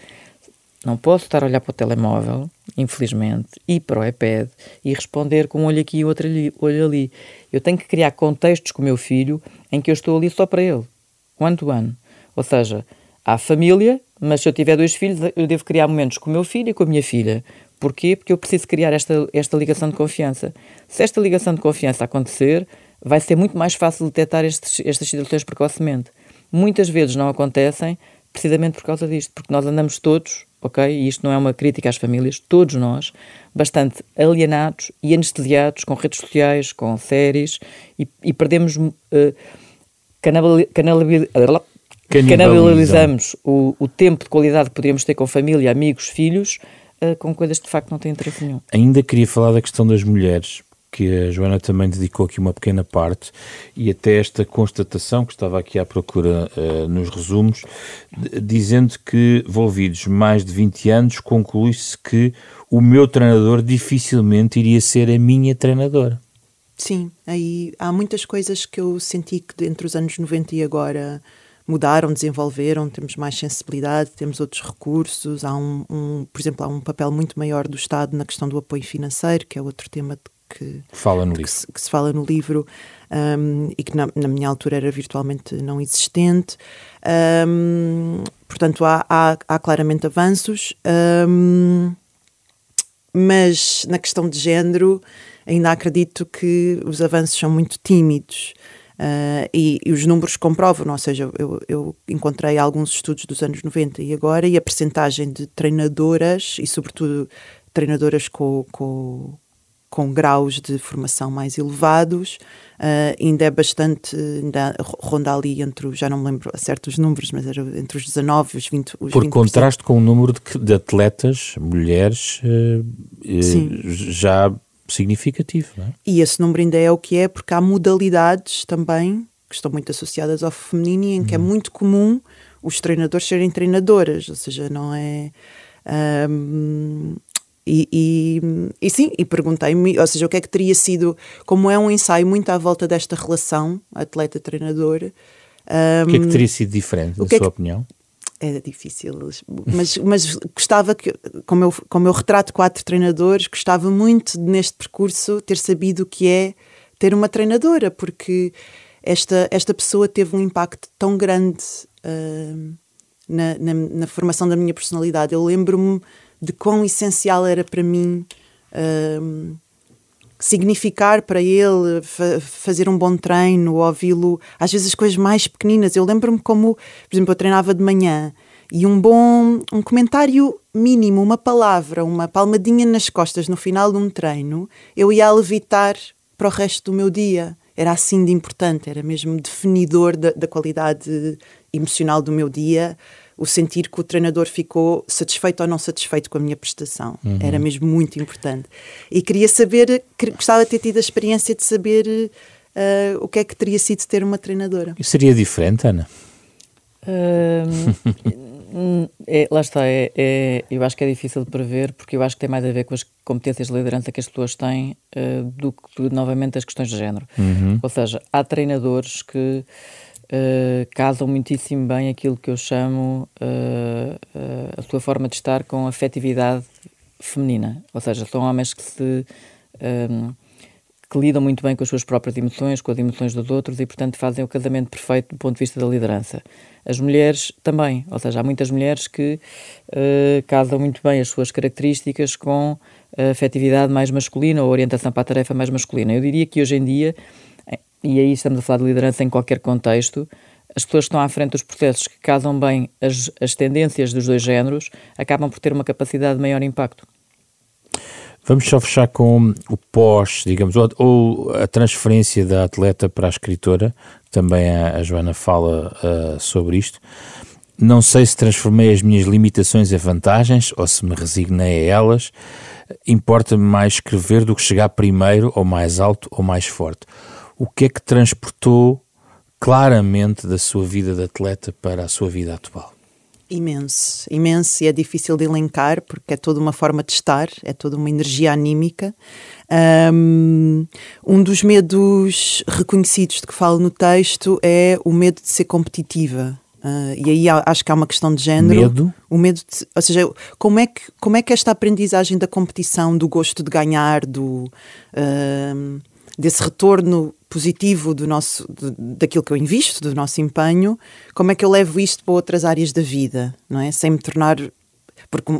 Não posso estar a olhar para o telemóvel, infelizmente, e para o iPad e responder com um olho aqui e outro ali, olho ali. Eu tenho que criar contextos com o meu filho em que eu estou ali só para ele, one to one. Ou seja, há família, mas se eu tiver dois filhos, eu devo criar momentos com o meu filho e com a minha filha. Porquê? Porque eu preciso criar esta, esta ligação de confiança. Se esta ligação de confiança acontecer, vai ser muito mais fácil detectar estes, estas situações precocemente. Muitas vezes não acontecem precisamente por causa disto, porque nós andamos todos, ok? E isto não é uma crítica às famílias, todos nós, bastante alienados e anestesiados com redes sociais, com séries e, e perdemos uh, canibalizamos o, o tempo de qualidade que poderíamos ter com família, amigos, filhos, uh, com coisas que de facto não têm interesse nenhum. Ainda queria falar da questão das mulheres, que a Joana também dedicou aqui uma pequena parte, e até esta constatação que estava aqui à procura uh, nos resumos, dizendo que, envolvidos mais de 20 anos, conclui-se que o meu treinador dificilmente iria ser a minha treinadora. Sim, aí há muitas coisas que eu senti que entre os anos 90 e agora mudaram, desenvolveram, temos mais sensibilidade, temos outros recursos, há um, um, por exemplo, há um papel muito maior do Estado na questão do apoio financeiro, que é outro tema que, fala no que, livro. Se, que se fala no livro um, e que na, na, minha altura era virtualmente não existente. Um, portanto, há, há, há, claramente avanços, um, mas na questão de género ainda acredito que os avanços são muito tímidos. Uh, e, e, os números comprovam, ou seja, eu, eu, encontrei alguns estudos dos anos 90 e agora, e a percentagem de treinadoras, e sobretudo treinadoras com, com, com graus de formação mais elevados, uh, ainda é bastante, ainda ronda ali entre, já não me lembro a certos números, mas era entre os 19 e os 20%. Os Por 20%. contraste com o número de, de atletas, mulheres, uh, já significativo. Não é? E esse número ainda é o que é, porque há modalidades também que estão muito associadas ao feminino e em que é uhum. muito comum os treinadores serem treinadoras, ou seja, não é. Um, e, e, e, sim, e perguntei-me, ou seja, o que é que teria sido, como é um ensaio muito à volta desta relação atleta-treinador. Um, o que é que teria sido diferente, na é sua que, opinião? é difícil, mas, mas gostava que, como eu, como eu retrato quatro treinadores, gostava muito neste percurso ter sabido o que é ter uma treinadora, porque esta, esta pessoa teve um impacto tão grande uh, na, na, na, formação da minha personalidade. Eu lembro-me de quão essencial era para mim. Uh, significar para ele fa fazer um bom treino, ouvi-lo, às vezes as coisas mais pequeninas. Eu lembro-me como, por exemplo, eu treinava de manhã e um bom um comentário mínimo, uma palavra, uma palmadinha nas costas no final de um treino, eu ia levitar para o resto do meu dia. Era assim de importante, era mesmo definidor da, da qualidade emocional do meu dia o sentir que o treinador ficou satisfeito ou não satisfeito com a minha prestação. Uhum. Era mesmo muito importante. E queria saber, gostava de ter tido a experiência de saber uh, o que é que teria sido ter uma treinadora. E seria diferente, Ana? Uh, (laughs) é, lá está, é, é, eu acho que é difícil de prever porque eu acho que tem mais a ver com as competências de liderança que as pessoas têm uh, do que novamente as questões de género. Uhum. Ou seja, há treinadores que uh, casam muitíssimo bem aquilo que eu chamo uh, a sua forma de estar com afetividade feminina. Ou seja, são homens que se. Um, que lidam muito bem com as suas próprias emoções, com as emoções dos outros e, portanto, fazem o casamento perfeito do ponto de vista da liderança. As mulheres também, ou seja, há muitas mulheres que uh, casam muito bem as suas características com a afetividade mais masculina ou a orientação para a tarefa mais masculina. Eu diria que hoje em dia e aí estamos a falar de liderança em qualquer contexto, as pessoas que estão à frente dos processos que casam bem as, as tendências dos dois géneros acabam por ter uma capacidade de maior impacto. Vamos só fechar com o pós, digamos, ou, ou a transferência da atleta para a escritora, também a, a Joana fala uh, sobre isto. Não sei se transformei as minhas limitações em vantagens ou se me resignei a elas. Importa-me mais escrever do que chegar primeiro, ou mais alto, ou mais forte o que é que transportou claramente da sua vida de atleta para a sua vida atual? Imenso, imenso, e é difícil de elencar porque é toda uma forma de estar, é toda uma energia anímica. Um, um dos medos reconhecidos de que falo no texto é o medo de ser competitiva. Uh, e aí acho que há uma questão de género. Medo? O medo de, ou seja, como é, que, como é que esta aprendizagem da competição, do gosto de ganhar, do. Uh, desse retorno positivo do nosso, daquilo que eu invisto, do nosso empenho, como é que eu levo isto para outras áreas da vida, não é? Sem me tornar porque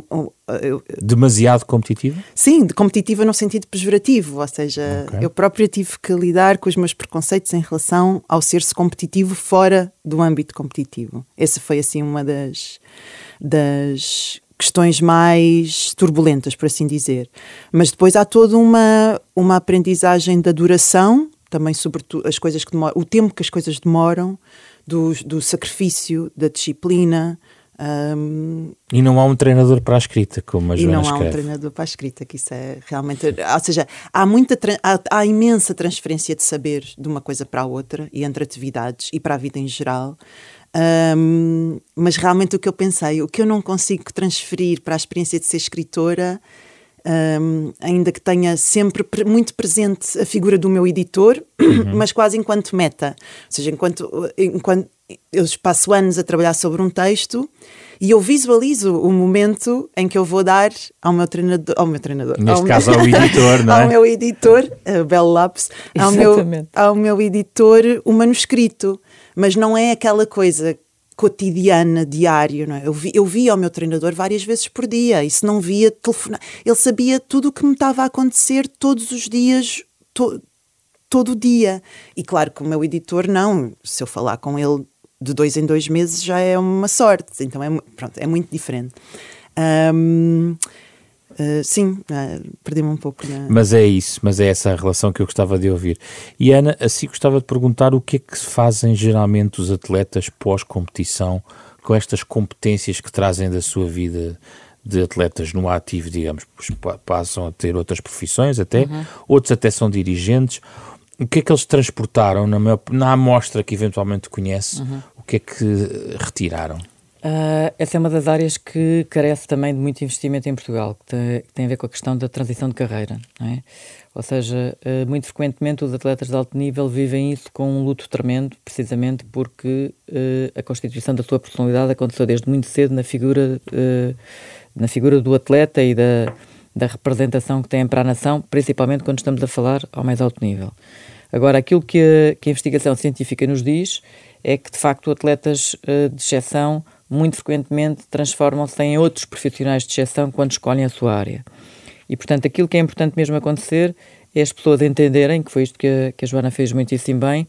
eu, demasiado competitiva? Sim, de competitiva no sentido pejorativo, ou seja, okay. eu própria tive que lidar com os meus preconceitos em relação ao ser-se competitivo fora do âmbito competitivo. Essa foi assim uma das das questões mais turbulentas, por assim dizer. Mas depois há toda uma, uma aprendizagem da duração, também sobretudo as coisas que demoram, o tempo que as coisas demoram, do, do sacrifício, da disciplina. Um, e não há um treinador para a escrita, como a Joana E não escreve. há um treinador para a escrita, que isso é realmente. Ou seja, há, muita, há, há imensa transferência de saber de uma coisa para a outra e entre atividades e para a vida em geral. Um, mas realmente o que eu pensei, o que eu não consigo transferir para a experiência de ser escritora, um, ainda que tenha sempre muito presente a figura do meu editor, uhum. mas quase enquanto meta. Ou seja, enquanto, enquanto eu passo anos a trabalhar sobre um texto e eu visualizo o momento em que eu vou dar ao meu treinador, ao meu treinador, neste ao caso meu, ao (laughs) editor, não é? ao meu editor, uh, Belo Lápis, ao meu, ao meu editor o manuscrito, mas não é aquela coisa cotidiana, diário, é? Eu vi, eu vi ao meu treinador várias vezes por dia e se não via, telefonar. Ele sabia tudo o que me estava a acontecer todos os dias, to, todo o dia. E claro que o meu editor não, se eu falar com ele de dois em dois meses já é uma sorte, então é, pronto, é muito diferente. Um, Uh, sim, uh, perdi-me um pouco. Na... Mas é isso, mas é essa a relação que eu gostava de ouvir. E Ana, assim gostava de perguntar o que é que fazem geralmente os atletas pós-competição com estas competências que trazem da sua vida de atletas no ativo, digamos, passam a ter outras profissões até, uhum. outros até são dirigentes. O que é que eles transportaram na, maior, na amostra que eventualmente conhece? Uhum. O que é que retiraram? Uh, essa é uma das áreas que carece também de muito investimento em Portugal, que que tem a ver com a questão da transição de carreira. É? Ou seja, uh, muito frequentemente os atletas de alto nível vivem isso com um luto tremendo, precisamente porque uh, a constituição da sua personalidade aconteceu desde muito cedo na figura, na figura do atleta e da, da representação que tem para a nação, principalmente quando estamos a falar ao mais alto nível. Agora, aquilo que a, que a investigação científica nos diz é que, de facto, atletas de exceção muito frequentemente transformam-se em outros profissionais de exceção quando escolhem a sua área. E, portanto, aquilo que é importante mesmo acontecer é as pessoas entenderem, que foi isto que a, que a Joana fez muitíssimo bem,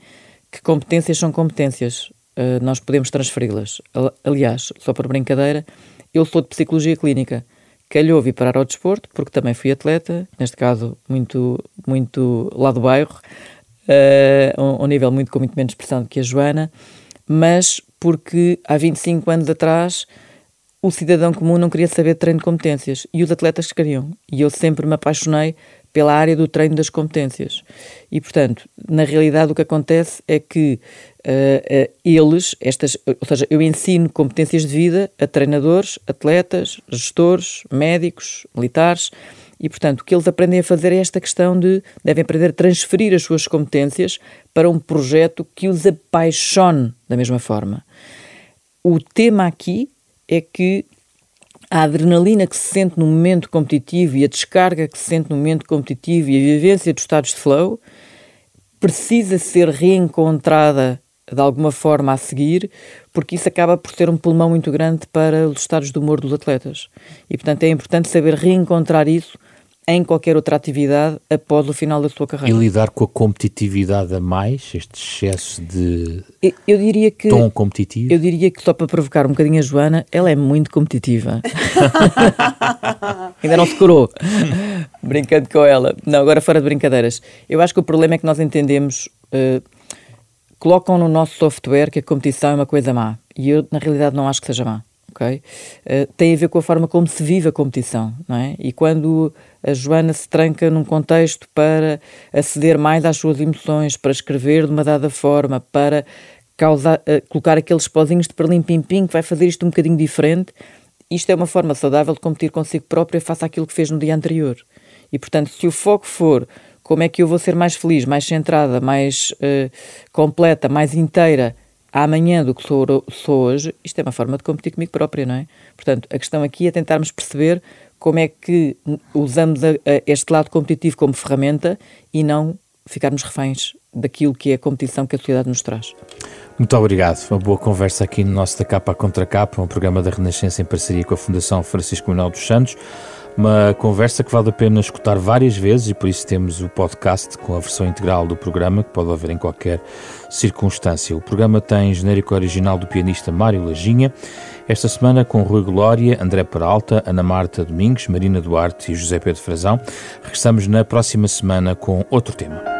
que competências são competências. Uh, nós podemos transferi-las. Aliás, só por brincadeira, eu sou de psicologia clínica. Calhou vir parar ao desporto, porque também fui atleta, neste caso muito, muito lá do bairro, uh, um, um nível muito com muito menos expressão do que a Joana, mas porque há 25 anos atrás o cidadão comum não queria saber de treino de competências e os atletas queriam. E eu sempre me apaixonei pela área do treino das competências. E, portanto, na realidade o que acontece é que uh, uh, eles, estas, ou seja, eu ensino competências de vida a treinadores, atletas, gestores, médicos, militares, e, portanto, o que eles aprendem a fazer é esta questão de devem aprender a transferir as suas competências para um projeto que os apaixone da mesma forma. O tema aqui é que a adrenalina que se sente no momento competitivo e a descarga que se sente no momento competitivo e a vivência dos estados de flow precisa ser reencontrada de alguma forma a seguir, porque isso acaba por ser um pulmão muito grande para os estados de humor dos atletas. E, portanto, é importante saber reencontrar isso em qualquer outra atividade após o final da sua carreira. E lidar com a competitividade a mais, este excesso de eu, eu diria que, tom competitivo? Eu diria que só para provocar um bocadinho a Joana, ela é muito competitiva. (laughs) Ainda não se curou. Brincando com ela. Não, agora fora de brincadeiras. Eu acho que o problema é que nós entendemos... Uh, colocam no nosso software que a competição é uma coisa má. E eu, na realidade, não acho que seja má ok? Uh, tem a ver com a forma como se vive a competição, não é? E quando a Joana se tranca num contexto para aceder mais às suas emoções, para escrever de uma dada forma, para causar, uh, colocar aqueles pozinhos de perlim-pim-pim que vai fazer isto um bocadinho diferente, isto é uma forma saudável de competir consigo própria face àquilo que fez no dia anterior. E, portanto, se o foco for como é que eu vou ser mais feliz, mais centrada, mais uh, completa, mais inteira amanhã do que sou, sou hoje, isto é uma forma de competir comigo própria, não é? Portanto, a questão aqui é tentarmos perceber como é que usamos a, a este lado competitivo como ferramenta e não ficarmos reféns daquilo que é a competição que a sociedade nos traz. Muito obrigado. Uma boa conversa aqui no nosso Da Capa Contra Capa, um programa da Renascença em parceria com a Fundação Francisco Manuel dos Santos. Uma conversa que vale a pena escutar várias vezes e por isso temos o podcast com a versão integral do programa, que pode haver em qualquer circunstância. O programa tem genérico original do pianista Mário Lajinha. Esta semana com Rui Glória, André Peralta, Ana Marta Domingos, Marina Duarte e José Pedro Frazão. Regressamos na próxima semana com outro tema.